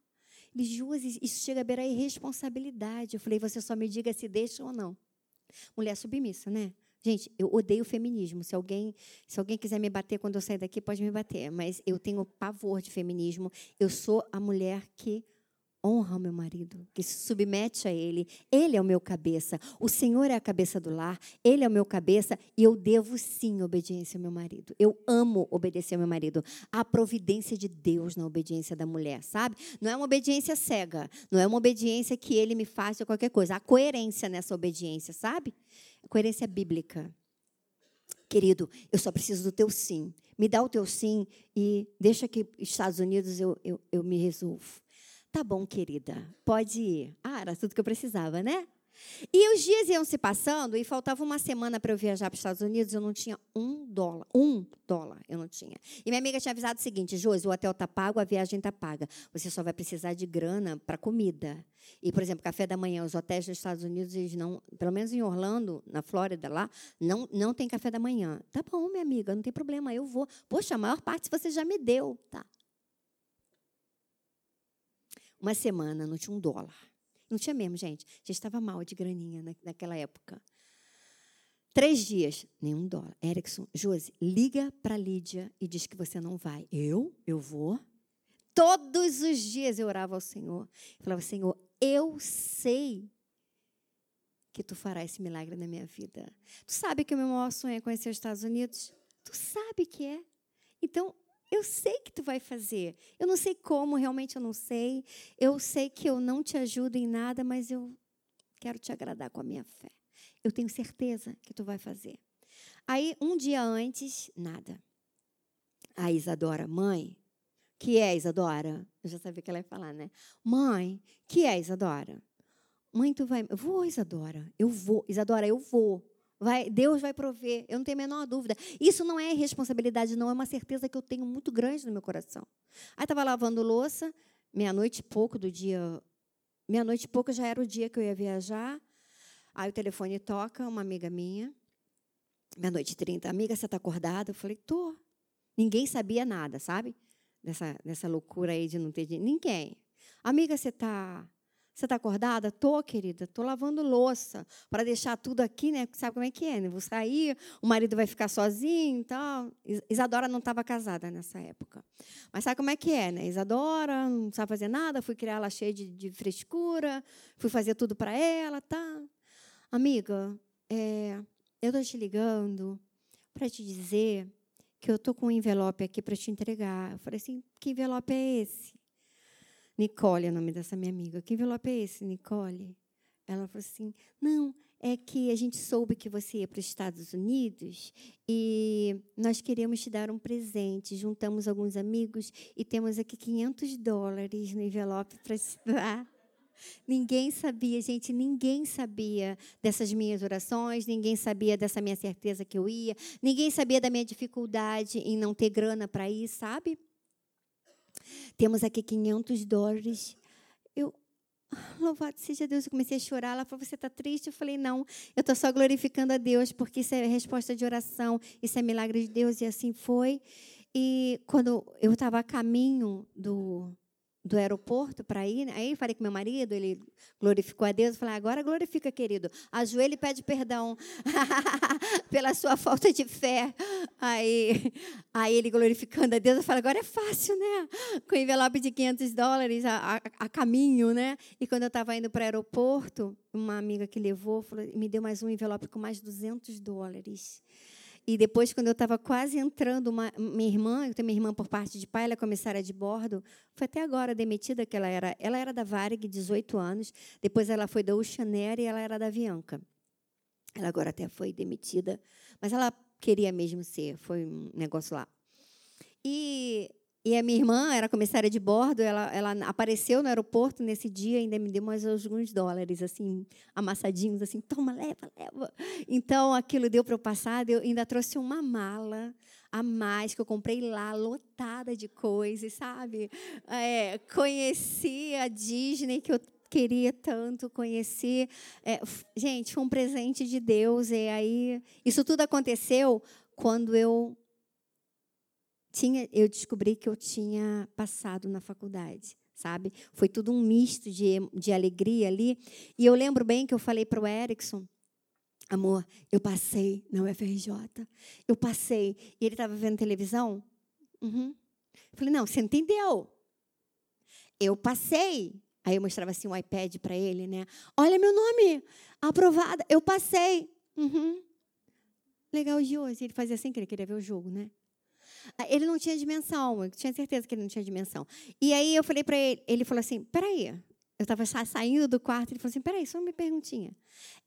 Ele, Josi, isso chega a beirar irresponsabilidade. Eu falei, você só me diga se deixa ou não. Mulher submissa, né? Gente, eu odeio feminismo. Se alguém, se alguém quiser me bater quando eu sair daqui, pode me bater. Mas eu tenho pavor de feminismo. Eu sou a mulher que honra o meu marido, que se submete a ele. Ele é o meu cabeça. O Senhor é a cabeça do lar. Ele é o meu cabeça e eu devo sim obediência ao meu marido. Eu amo obedecer ao meu marido. A providência de Deus na obediência da mulher, sabe? Não é uma obediência cega. Não é uma obediência que ele me faça qualquer coisa. Há coerência nessa obediência, sabe? coerência bíblica. Querido, eu só preciso do teu sim. Me dá o teu sim e deixa que Estados Unidos eu, eu, eu me resolvo. Tá bom, querida, pode ir. Ah, era tudo que eu precisava, né? E os dias iam se passando e faltava uma semana para eu viajar para os Estados Unidos. Eu não tinha um dólar. Um dólar eu não tinha. E minha amiga tinha avisado o seguinte: Josi, o hotel está pago, a viagem está paga. Você só vai precisar de grana para comida. E, por exemplo, café da manhã, os hotéis dos Estados Unidos, eles não, pelo menos em Orlando, na Flórida, lá, não, não tem café da manhã. Tá bom, minha amiga, não tem problema, eu vou. Poxa, a maior parte você já me deu. Tá. Uma semana, não tinha um dólar. Não tinha mesmo, gente. Já estava mal de graninha naquela época. Três dias, nenhum dólar. Erickson, Josi, liga para Lídia e diz que você não vai. Eu? Eu vou. Todos os dias eu orava ao Senhor. Eu falava, Senhor, eu sei que tu farás esse milagre na minha vida. Tu sabe que o meu maior sonho é conhecer os Estados Unidos? Tu sabe que é. Então, eu sei que tu vai fazer. Eu não sei como, realmente eu não sei. Eu sei que eu não te ajudo em nada, mas eu quero te agradar com a minha fé. Eu tenho certeza que tu vai fazer. Aí, um dia antes, nada. A Isadora, mãe, que é Isadora? Eu já sabia que ela ia falar, né? Mãe, que é Isadora? Mãe, tu vai. Eu vou, Isadora. Eu vou. Isadora, eu vou. Vai, Deus vai prover, eu não tenho a menor dúvida. Isso não é responsabilidade, não, é uma certeza que eu tenho muito grande no meu coração. Aí estava lavando louça, meia-noite e pouco do dia. Meia-noite e pouco já era o dia que eu ia viajar. Aí o telefone toca, uma amiga minha, meia-noite e trinta. Amiga, você está acordada? Eu falei, tô. Ninguém sabia nada, sabe? Dessa, dessa loucura aí de não ter dinheiro. Ninguém. Amiga, você está você está acordada? Tô, querida. Tô lavando louça para deixar tudo aqui, né? Sabe como é que é? Né? Vou sair, o marido vai ficar sozinho e tal. Isadora não estava casada nessa época. Mas sabe como é que é, né? Isadora não sabe fazer nada, fui criar ela cheia de, de frescura, fui fazer tudo para ela, tá? Amiga, é, eu estou te ligando para te dizer que eu estou com um envelope aqui para te entregar. Eu falei assim, que envelope é esse? Nicole é o nome dessa minha amiga. Que envelope é esse, Nicole? Ela falou assim: não, é que a gente soube que você ia para os Estados Unidos e nós queremos te dar um presente. Juntamos alguns amigos e temos aqui 500 dólares no envelope para te [laughs] dar. Ninguém sabia, gente, ninguém sabia dessas minhas orações, ninguém sabia dessa minha certeza que eu ia, ninguém sabia da minha dificuldade em não ter grana para ir, sabe? Temos aqui 500 dólares. Eu, louvado seja Deus, eu comecei a chorar. Ela falou: Você está triste? Eu falei: Não, eu estou só glorificando a Deus, porque isso é resposta de oração, isso é milagre de Deus, e assim foi. E quando eu estava a caminho do, do aeroporto para ir. Né? Aí falei com meu marido, ele glorificou a Deus. Eu falei, agora glorifica, querido. Ajoelha e pede perdão [laughs] pela sua falta de fé. Aí, aí ele glorificando a Deus, eu falei, agora é fácil, né? Com envelope de 500 dólares a, a, a caminho, né? E quando eu estava indo para o aeroporto, uma amiga que levou falou, me deu mais um envelope com mais 200 dólares. E depois, quando eu estava quase entrando, uma, minha irmã, eu tenho minha irmã por parte de pai, ela é comissária de bordo, foi até agora demitida, que ela era, ela era da Varig, 18 anos, depois ela foi da Oceanair e ela era da Avianca. Ela agora até foi demitida, mas ela queria mesmo ser, foi um negócio lá. E e a minha irmã era comissária de bordo, ela, ela apareceu no aeroporto nesse dia, ainda me deu mais alguns dólares, assim, amassadinhos, assim, toma, leva, leva. Então, aquilo deu para eu passar, eu ainda trouxe uma mala a mais que eu comprei lá, lotada de coisas, sabe? É, conheci a Disney, que eu queria tanto conhecer. É, gente, foi um presente de Deus, e aí, isso tudo aconteceu quando eu tinha, eu descobri que eu tinha passado na faculdade, sabe? Foi tudo um misto de, de alegria ali. E eu lembro bem que eu falei para o Erickson, amor, eu passei na UFRJ, eu passei. E ele estava vendo televisão. Uhum. Eu falei, não, você entendeu? Eu passei. Aí eu mostrava assim um iPad para ele, né? Olha meu nome, aprovada, eu passei. Uhum. Legal de hoje. Ele fazia assim, que ele queria ver o jogo, né? Ah, ele não tinha dimensão, eu tinha certeza que ele não tinha dimensão. E aí eu falei para ele, ele falou assim: peraí. Eu estava saindo do quarto, ele falou assim: peraí, só uma perguntinha.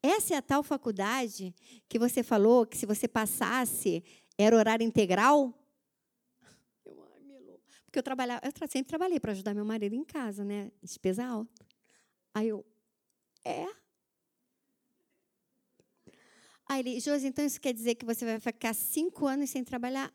Essa é a tal faculdade que você falou que se você passasse era horário integral? Eu, ai. Porque eu trabalhava, eu sempre trabalhei para ajudar meu marido em casa, né? Despesa alta. Aí eu, é. Aí ele, Josi, então isso quer dizer que você vai ficar cinco anos sem trabalhar?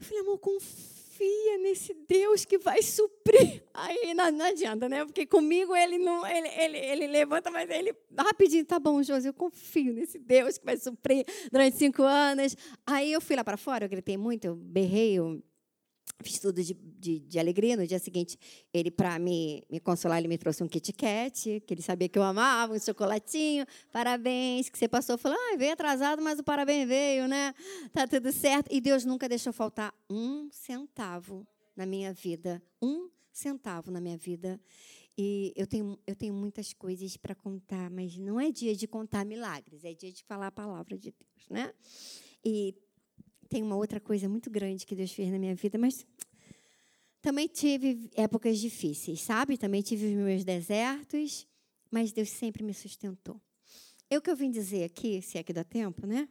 Eu falei, amor, confia nesse Deus que vai suprir. Aí não, não adianta, né? Porque comigo ele não, ele, ele, ele levanta, mas ele rapidinho, tá bom, Josi, eu confio nesse Deus que vai suprir durante cinco anos. Aí eu fui lá para fora, eu gritei muito, eu berrei, eu fiz tudo de, de, de, alegria. No dia seguinte, ele, para me, me consolar, ele me trouxe um Kit Kat, que ele sabia que eu amava, um chocolatinho. Parabéns, que você passou. Falou, ah, veio atrasado, mas o parabéns veio, né? Tá tudo certo. E Deus nunca deixou faltar um centavo na minha vida. Um centavo na minha vida. E eu tenho, eu tenho muitas coisas para contar, mas não é dia de contar milagres, é dia de falar a palavra de Deus, né? E tem uma outra coisa muito grande que Deus fez na minha vida, mas também tive épocas difíceis, sabe? Também tive os meus desertos, mas Deus sempre me sustentou. Eu o que eu vim dizer aqui, se é que dá tempo, né?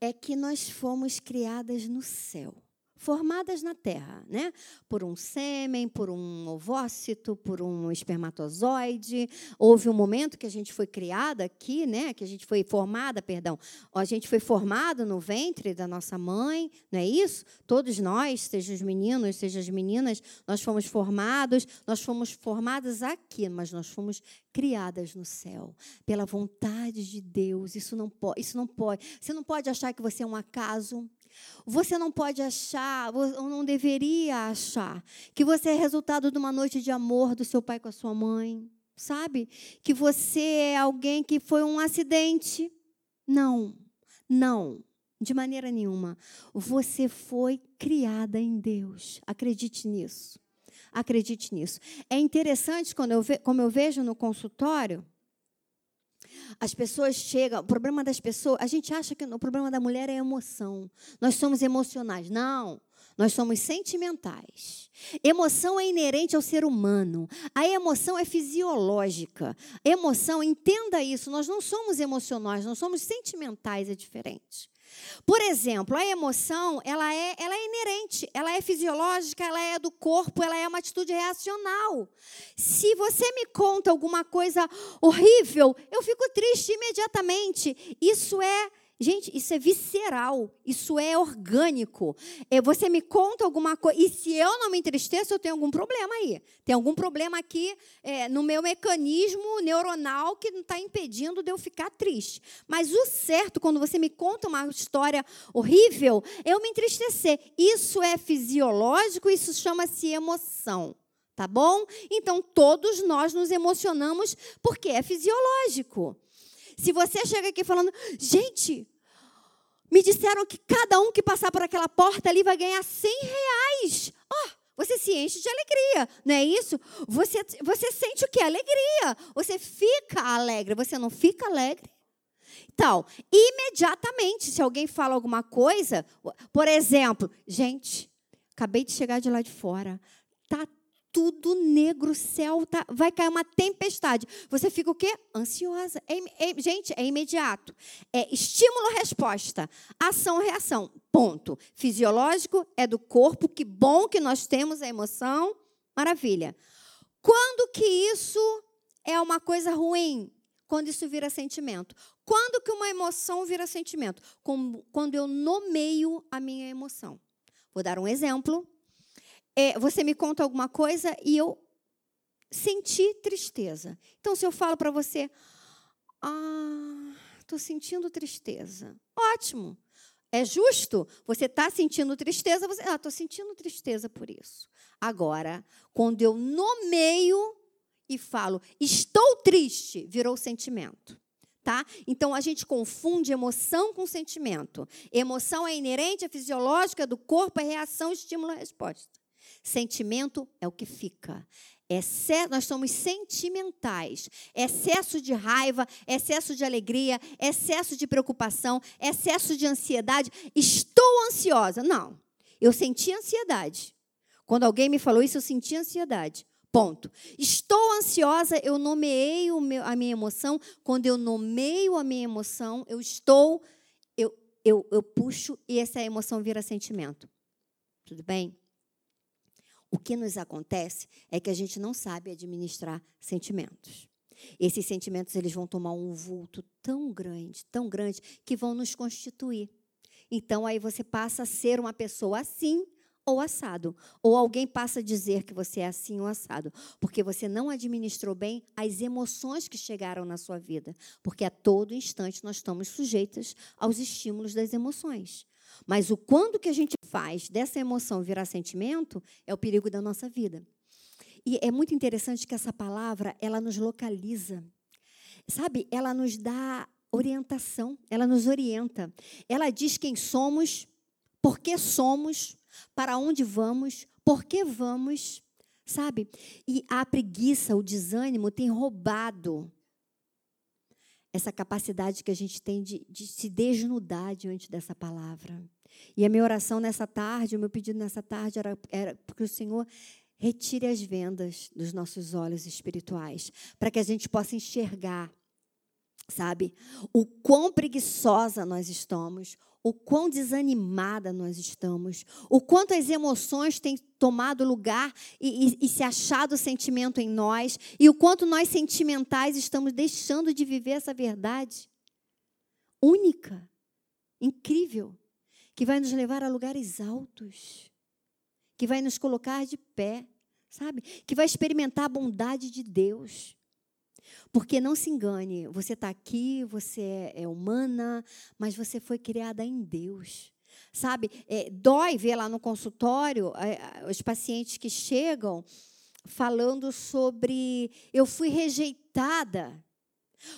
É que nós fomos criadas no céu formadas na Terra, né? Por um sêmen, por um ovócito, por um espermatozoide. Houve um momento que a gente foi criada aqui, né? Que a gente foi formada, perdão. A gente foi formado no ventre da nossa mãe, não é isso? Todos nós, seja os meninos, seja as meninas, nós fomos formados, nós fomos formadas aqui, mas nós fomos criadas no céu pela vontade de Deus. Isso não pode, isso não pode. Você não pode achar que você é um acaso. Você não pode achar, ou não deveria achar, que você é resultado de uma noite de amor do seu pai com a sua mãe, sabe? Que você é alguém que foi um acidente. Não, não, de maneira nenhuma. Você foi criada em Deus. Acredite nisso. Acredite nisso. É interessante quando eu como eu vejo no consultório, as pessoas chegam, o problema das pessoas, a gente acha que o problema da mulher é emoção. Nós somos emocionais. Não. Nós somos sentimentais. Emoção é inerente ao ser humano. A emoção é fisiológica. Emoção, entenda isso, nós não somos emocionais, nós somos sentimentais, é diferente. Por exemplo, a emoção, ela é, ela é inerente, ela é fisiológica, ela é do corpo, ela é uma atitude reacional. Se você me conta alguma coisa horrível, eu fico triste imediatamente. Isso é Gente, isso é visceral, isso é orgânico. É, você me conta alguma coisa, e se eu não me entristeço, eu tenho algum problema aí. Tem algum problema aqui é, no meu mecanismo neuronal que está impedindo de eu ficar triste. Mas o certo, quando você me conta uma história horrível, eu me entristecer. Isso é fisiológico, isso chama-se emoção. Tá bom? Então, todos nós nos emocionamos porque é fisiológico. Se você chega aqui falando, gente, me disseram que cada um que passar por aquela porta ali vai ganhar 100 reais. Oh, você se enche de alegria, não é isso? Você, você sente o que? Alegria. Você fica alegre. Você não fica alegre? Então, imediatamente, se alguém fala alguma coisa, por exemplo, gente, acabei de chegar de lá de fora, tudo negro, céu tá, vai cair uma tempestade. Você fica o quê? Ansiosa. É, é, gente, é imediato. É estímulo-resposta. Ação-reação. Ponto. Fisiológico é do corpo. Que bom que nós temos a emoção. Maravilha. Quando que isso é uma coisa ruim? Quando isso vira sentimento. Quando que uma emoção vira sentimento? Quando eu nomeio a minha emoção. Vou dar um exemplo é, você me conta alguma coisa e eu senti tristeza. Então, se eu falo para você, ah, estou sentindo tristeza. Ótimo. É justo? Você está sentindo tristeza, você, ah, estou sentindo tristeza por isso. Agora, quando eu nomeio e falo, estou triste, virou sentimento. Tá? Então a gente confunde emoção com sentimento. Emoção é inerente, é fisiológica do corpo, é reação, estímulo, resposta. Sentimento é o que fica. Excesso, nós somos sentimentais. Excesso de raiva, excesso de alegria, excesso de preocupação, excesso de ansiedade. Estou ansiosa. Não, eu senti ansiedade. Quando alguém me falou isso, eu senti ansiedade. Ponto. Estou ansiosa, eu nomeei a minha emoção. Quando eu nomeio a minha emoção, eu estou, eu, eu, eu puxo e essa emoção vira sentimento. Tudo bem? O que nos acontece é que a gente não sabe administrar sentimentos. Esses sentimentos eles vão tomar um vulto tão grande, tão grande, que vão nos constituir. Então aí você passa a ser uma pessoa assim ou assado. Ou alguém passa a dizer que você é assim ou assado, porque você não administrou bem as emoções que chegaram na sua vida. Porque a todo instante nós estamos sujeitos aos estímulos das emoções. Mas o quando que a gente faz dessa emoção virar sentimento é o perigo da nossa vida. E é muito interessante que essa palavra, ela nos localiza. Sabe, ela nos dá orientação, ela nos orienta. Ela diz quem somos, por que somos, para onde vamos, por que vamos, sabe? E a preguiça, o desânimo tem roubado essa capacidade que a gente tem de, de se desnudar diante dessa palavra. E a minha oração nessa tarde, o meu pedido nessa tarde era, era que o Senhor retire as vendas dos nossos olhos espirituais, para que a gente possa enxergar, sabe, o quão preguiçosa nós estamos, o quão desanimada nós estamos, o quanto as emoções têm tomado lugar e, e, e, se achado sentimento em nós, e o quanto nós sentimentais estamos deixando de viver essa verdade única, incrível, que vai nos levar a lugares altos, que vai nos colocar de pé, sabe? Que vai experimentar a bondade de Deus. Porque não se engane, você está aqui, você é, é, humana, mas você foi criada em Deus. Sabe, é, dói ver lá no consultório é, os pacientes que chegam falando sobre eu fui rejeitada.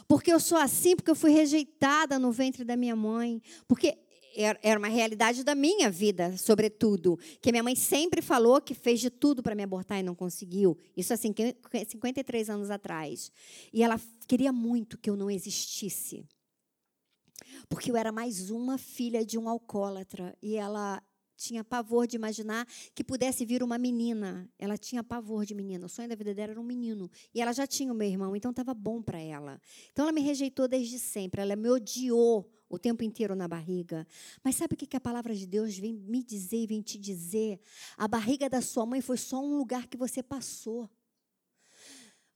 Porque eu sou assim, porque eu fui rejeitada no ventre da minha mãe. Porque era uma realidade da minha vida, sobretudo. Que minha mãe sempre falou que fez de tudo para me abortar e não conseguiu. Isso assim, 53 anos atrás. E ela queria muito que eu não existisse. Porque eu era mais uma filha de um alcoólatra. E ela tinha pavor de imaginar que pudesse vir uma menina. Ela tinha pavor de menina. O sonho da vida dela era um menino. E ela já tinha o meu irmão, então estava bom para ela. Então ela me rejeitou desde sempre. Ela me odiou o tempo inteiro na barriga. Mas sabe o que a palavra de Deus vem me dizer e vem te dizer? A barriga da sua mãe foi só um lugar que você passou.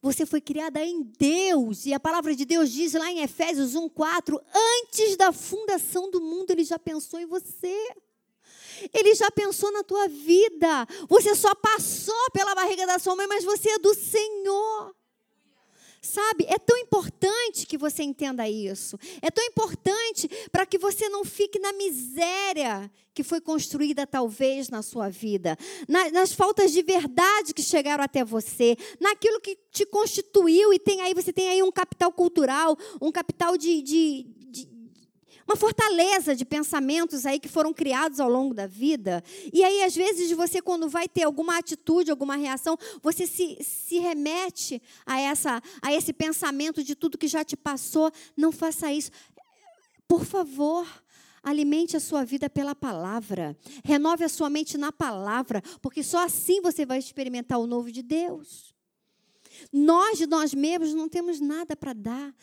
Você foi criada em Deus, e a palavra de Deus diz lá em Efésios 1:4, antes da fundação do mundo ele já pensou em você. Ele já pensou na tua vida. Você só passou pela barriga da sua mãe, mas você é do Senhor. Sabe, é tão importante que você entenda isso. É tão importante para que você não fique na miséria que foi construída talvez na sua vida, nas, nas faltas de verdade que chegaram até você, naquilo que te constituiu e tem aí você tem aí um capital cultural, um capital de, de, uma fortaleza de pensamentos aí que foram criados ao longo da vida. E aí, às vezes, você, quando vai ter alguma atitude, alguma reação, você se, se remete a, essa, a esse pensamento de tudo que já te passou. Não faça isso. Por favor, Alimente a sua vida pela palavra. Renove a sua mente na palavra, porque só assim você vai experimentar o novo de Deus. Nós, de nós mesmos, não temos nada para dar.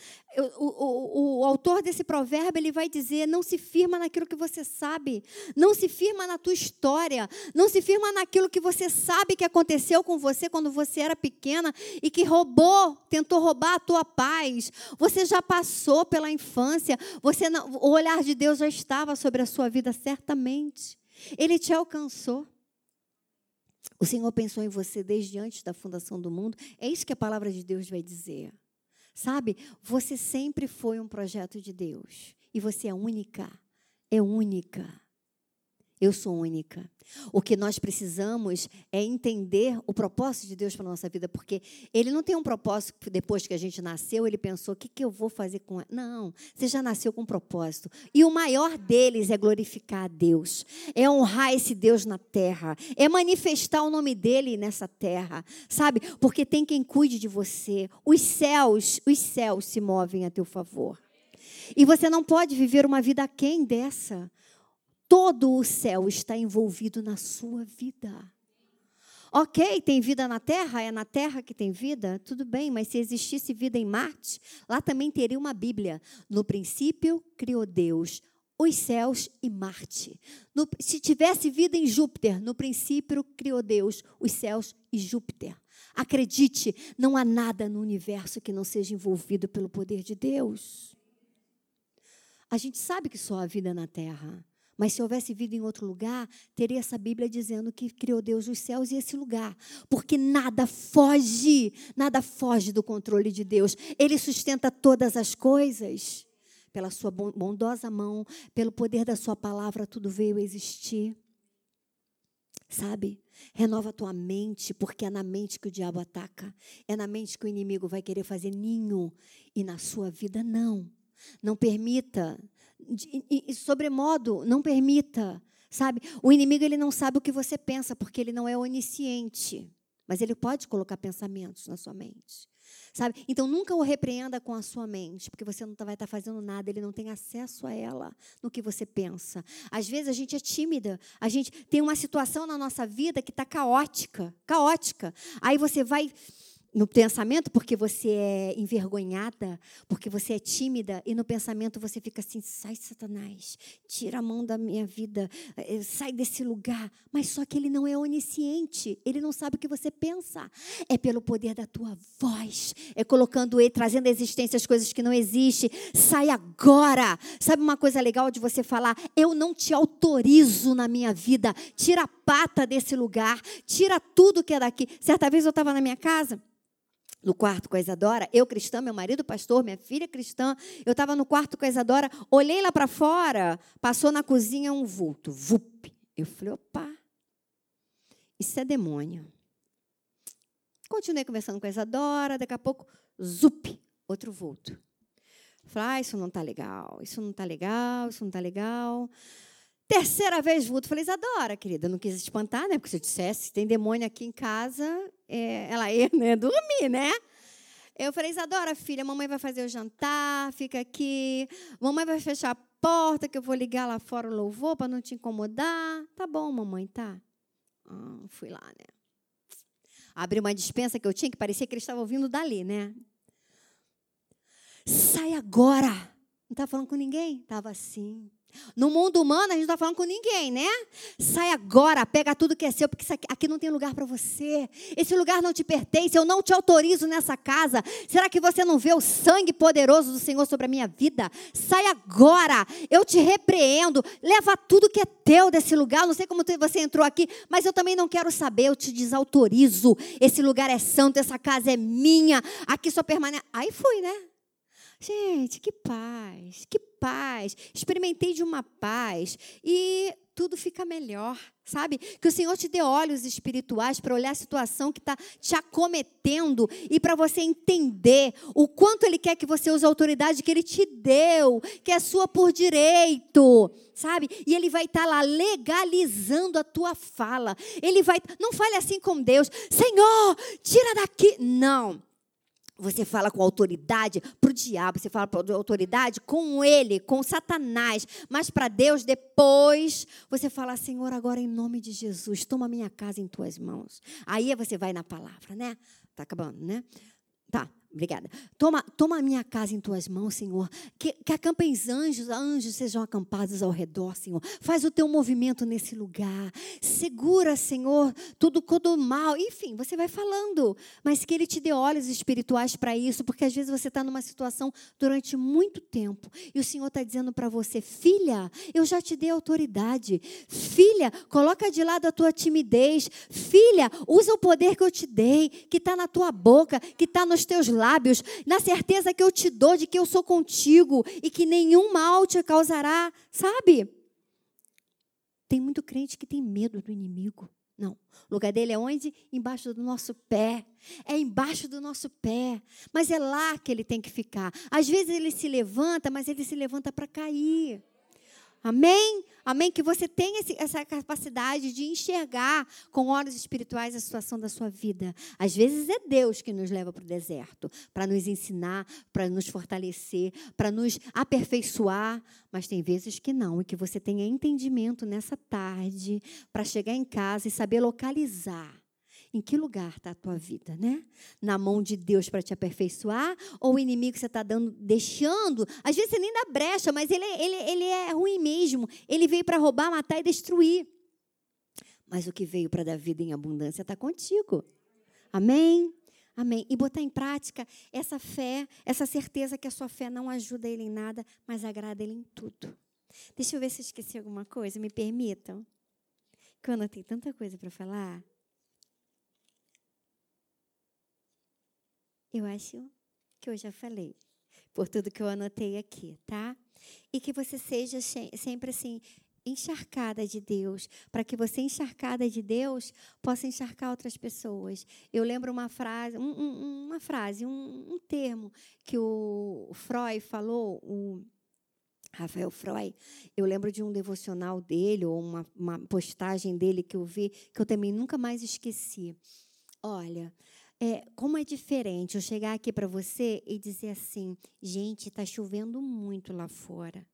O, o, o, autor desse provérbio ele vai dizer: não se firma naquilo que você sabe, não se firma na tua história, não se firma naquilo que você sabe que aconteceu com você quando você era pequena e que roubou, tentou roubar a tua paz. Você já passou pela infância, você não, o olhar de Deus já estava sobre a sua vida certamente. Ele te alcançou. O Senhor pensou em você desde antes da fundação do mundo. É isso que a palavra de Deus vai dizer. Sabe? Você sempre foi um projeto de Deus. E você é única. É única. Eu sou única. O que nós precisamos é entender o propósito de Deus para a nossa vida, porque Ele não tem um propósito que depois que a gente nasceu, Ele pensou: o que, que eu vou fazer com ela? Não, você já nasceu com um propósito. E o maior deles é glorificar a Deus, é honrar esse Deus na terra, é manifestar o nome dEle nessa terra, sabe? Porque tem quem cuide de você. Os céus, os céus se movem a teu favor. E você não pode viver uma vida aquém dessa. Todo o céu está envolvido na sua vida. Ok, tem vida na Terra? É na Terra que tem vida? Tudo bem, mas se existisse vida em Marte, lá também teria uma Bíblia. No princípio, criou Deus os céus e Marte. No, se tivesse vida em Júpiter, no princípio, criou Deus os céus e Júpiter. Acredite, não há nada no universo que não seja envolvido pelo poder de Deus. A gente sabe que só há vida na Terra. Mas se houvesse vida em outro lugar, teria essa Bíblia dizendo que criou Deus os céus e esse lugar. Porque nada foge, nada foge do controle de Deus. Ele sustenta todas as coisas. Pela sua bondosa mão, pelo poder da sua palavra, tudo veio existir. Sabe? Renova tua mente, porque é na mente que o diabo ataca. É na mente que o inimigo vai querer fazer ninho. E na sua vida, não. Não permita e, sobremodo, não permita, sabe? O inimigo ele não sabe o que você pensa, porque ele não é onisciente, mas ele pode colocar pensamentos na sua mente. Sabe? Então nunca o repreenda com a sua mente, porque você não tá, vai estar tá fazendo nada, ele não tem acesso a ela no que você pensa. Às vezes a gente é tímida, a gente tem uma situação na nossa vida que está caótica, caótica. Aí você vai no pensamento porque você é envergonhada, porque você é tímida, e no pensamento você fica assim: sai, Satanás, tira a mão da minha vida, eh, sai desse lugar. Mas só que ele não é onisciente, ele não sabe o que você pensa. É pelo poder da tua voz, é colocando ele, trazendo à existência as coisas que não existem. Sai agora. Sabe uma coisa legal de você falar? Eu não te autorizo na minha vida, tira a pata desse lugar, tira tudo que é daqui. Certa vez eu estava na minha casa no quarto com a Isadora, eu cristã, meu marido pastor, minha filha cristã, eu estava no quarto com a Isadora, olhei lá para fora, passou na cozinha um vulto, vup. Eu falei, opa, isso é demônio. Continuei conversando com a Isadora, daqui a pouco, zup, outro vulto. falei, ah, isso não está legal, isso não está legal, isso não está legal. Terceira vez vulto. Falei, Isadora, querida, não quis espantar, né? Porque se eu dissesse, tem demônio aqui em casa, é, ela ia [laughs] né, dormir, né? Eu falei, Isadora, filha, mamãe vai fazer o jantar, fica aqui. Mamãe vai fechar a porta, que eu vou ligar lá fora o louvor para não te incomodar. Tá bom, mamãe, tá. Ah, fui lá, né? Abri uma dispensa que eu tinha, que parecia que ele estava ouvindo dali, né? Sai agora! Não estava falando com ninguém? Estava assim. No mundo humano, a gente não está falando com ninguém, né? Sai agora, pega tudo que é seu, porque aqui, aqui, não tem lugar para você. Esse lugar não te pertence, eu não te autorizo nessa casa. Será que você não vê o sangue poderoso do Senhor sobre a minha vida? Sai agora, eu te repreendo. Leva tudo que é teu desse lugar. Não sei como você entrou aqui, mas eu também não quero saber, eu te desautorizo. Esse lugar é santo, essa casa é minha. Aqui só permanece. Aí fui, né? Gente, que paz, que paz. Experimentei de uma paz e tudo fica melhor, sabe? Que o Senhor te dê olhos espirituais para olhar a situação que está te acometendo e para você entender o quanto Ele quer que você use a autoridade que Ele te deu, que é sua por direito, sabe? E Ele vai estar tá lá legalizando a tua fala. Ele vai, não fale assim com Deus, Senhor, tira daqui. Não. Você fala com autoridade para o diabo, você fala com autoridade com ele, com Satanás. Mas para Deus, depois, você fala, Senhor, agora em nome de Jesus, toma minha casa em tuas mãos. Aí você vai na palavra, né? Tá acabando, né? Tá. Obrigada. Toma, toma a minha casa em tuas mãos, Senhor. Que, que acampem anjos, anjos sejam acampados ao redor, Senhor. Faz o teu movimento nesse lugar. Segura, Senhor, tudo, todo mal. Enfim, você vai falando. Mas que Ele te dê olhos espirituais para isso, porque às vezes você está numa situação durante muito tempo e o Senhor está dizendo para você, filha, eu já te dei autoridade. Filha, coloca de lado a tua timidez. Filha, usa o poder que eu te dei, que está na tua boca, que está nos teus lábios na certeza que eu te dou de que eu sou contigo e que nenhum mal te causará, sabe? Tem muito crente que tem medo do inimigo. Não. O lugar dele é onde? Embaixo do nosso pé. É embaixo do nosso pé. Mas é lá que ele tem que ficar. Às vezes ele se levanta, mas ele se levanta para cair. Amém? Amém? Que você tenha essa capacidade de enxergar com olhos espirituais a situação da sua vida. Às vezes é Deus que nos leva para o deserto, para nos ensinar, para nos fortalecer, para nos aperfeiçoar. Mas tem vezes que não, e que você tenha entendimento nessa tarde para chegar em casa e saber localizar em que lugar está a tua vida, né? Na mão de Deus para te aperfeiçoar ou o inimigo que você está dando, deixando? Às vezes você nem dá brecha, mas ele, ele, ele é ruim mesmo. Ele veio para roubar, matar e destruir. Mas o que veio para dar vida em abundância está contigo. Amém? Amém. E botar em prática essa fé, essa certeza que a sua fé não ajuda ele em nada, mas agrada ele em tudo. Deixa eu ver se eu esqueci alguma coisa, me permitam. Que eu anotei tanta coisa para falar. Eu acho que eu já falei, por tudo que eu anotei aqui, tá? E que você seja sempre assim, encharcada de Deus, para que você, encharcada de Deus, possa encharcar outras pessoas. Eu lembro uma frase, um, um, uma frase, um, um, termo que o Freud falou, o Rafael Freud, eu lembro de um devocional dele, ou uma, uma postagem dele que eu vi, que eu também nunca mais esqueci. Olha, é, como é diferente eu chegar aqui para você e dizer assim, gente, está chovendo muito lá fora.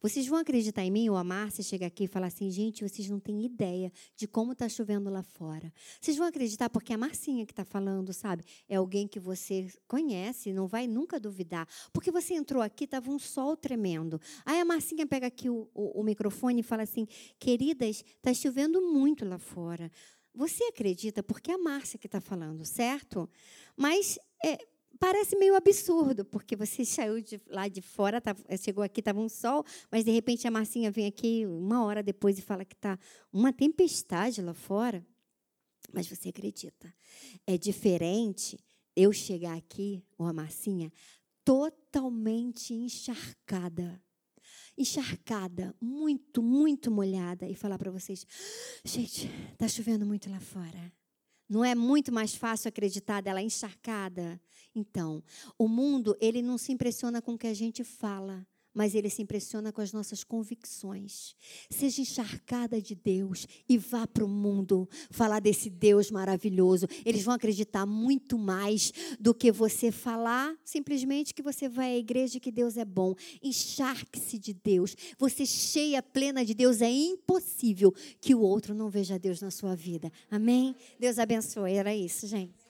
Vocês vão acreditar em mim ou a Márcia chegar aqui e falar assim, gente, vocês não têm ideia de como está chovendo lá fora. Vocês vão acreditar porque é a Marcinha que está falando, sabe? É alguém que você conhece, não vai nunca duvidar. Porque você entrou aqui, estava um sol tremendo. Aí a Marcinha pega aqui o, o, o microfone e fala assim, queridas, está chovendo muito lá fora. Você acredita, porque é a Márcia que está falando, certo? Mas é, parece meio absurdo, porque você [laughs] saiu de, lá de fora, tá, chegou aqui, estava um sol, mas de repente a Marcinha vem aqui uma hora depois e fala que está uma tempestade lá fora. Mas você acredita. É diferente eu chegar aqui, ou a Marcinha, totalmente encharcada encharcada, muito, muito molhada e falar para vocês: gente, está chovendo muito lá fora. Não é muito mais fácil acreditar dela encharcada? Então, o mundo, ele não se impressiona com o que a gente fala, mas ele se impressiona com as nossas convicções. Seja encharcada de Deus e vá para o mundo falar desse Deus maravilhoso. Eles vão acreditar muito mais do que você falar simplesmente que você vai à igreja e que Deus é bom. Encharque-se de Deus. Você cheia, plena de Deus, é impossível que o outro não veja Deus na sua vida. Amém? Deus abençoe. Era isso, gente.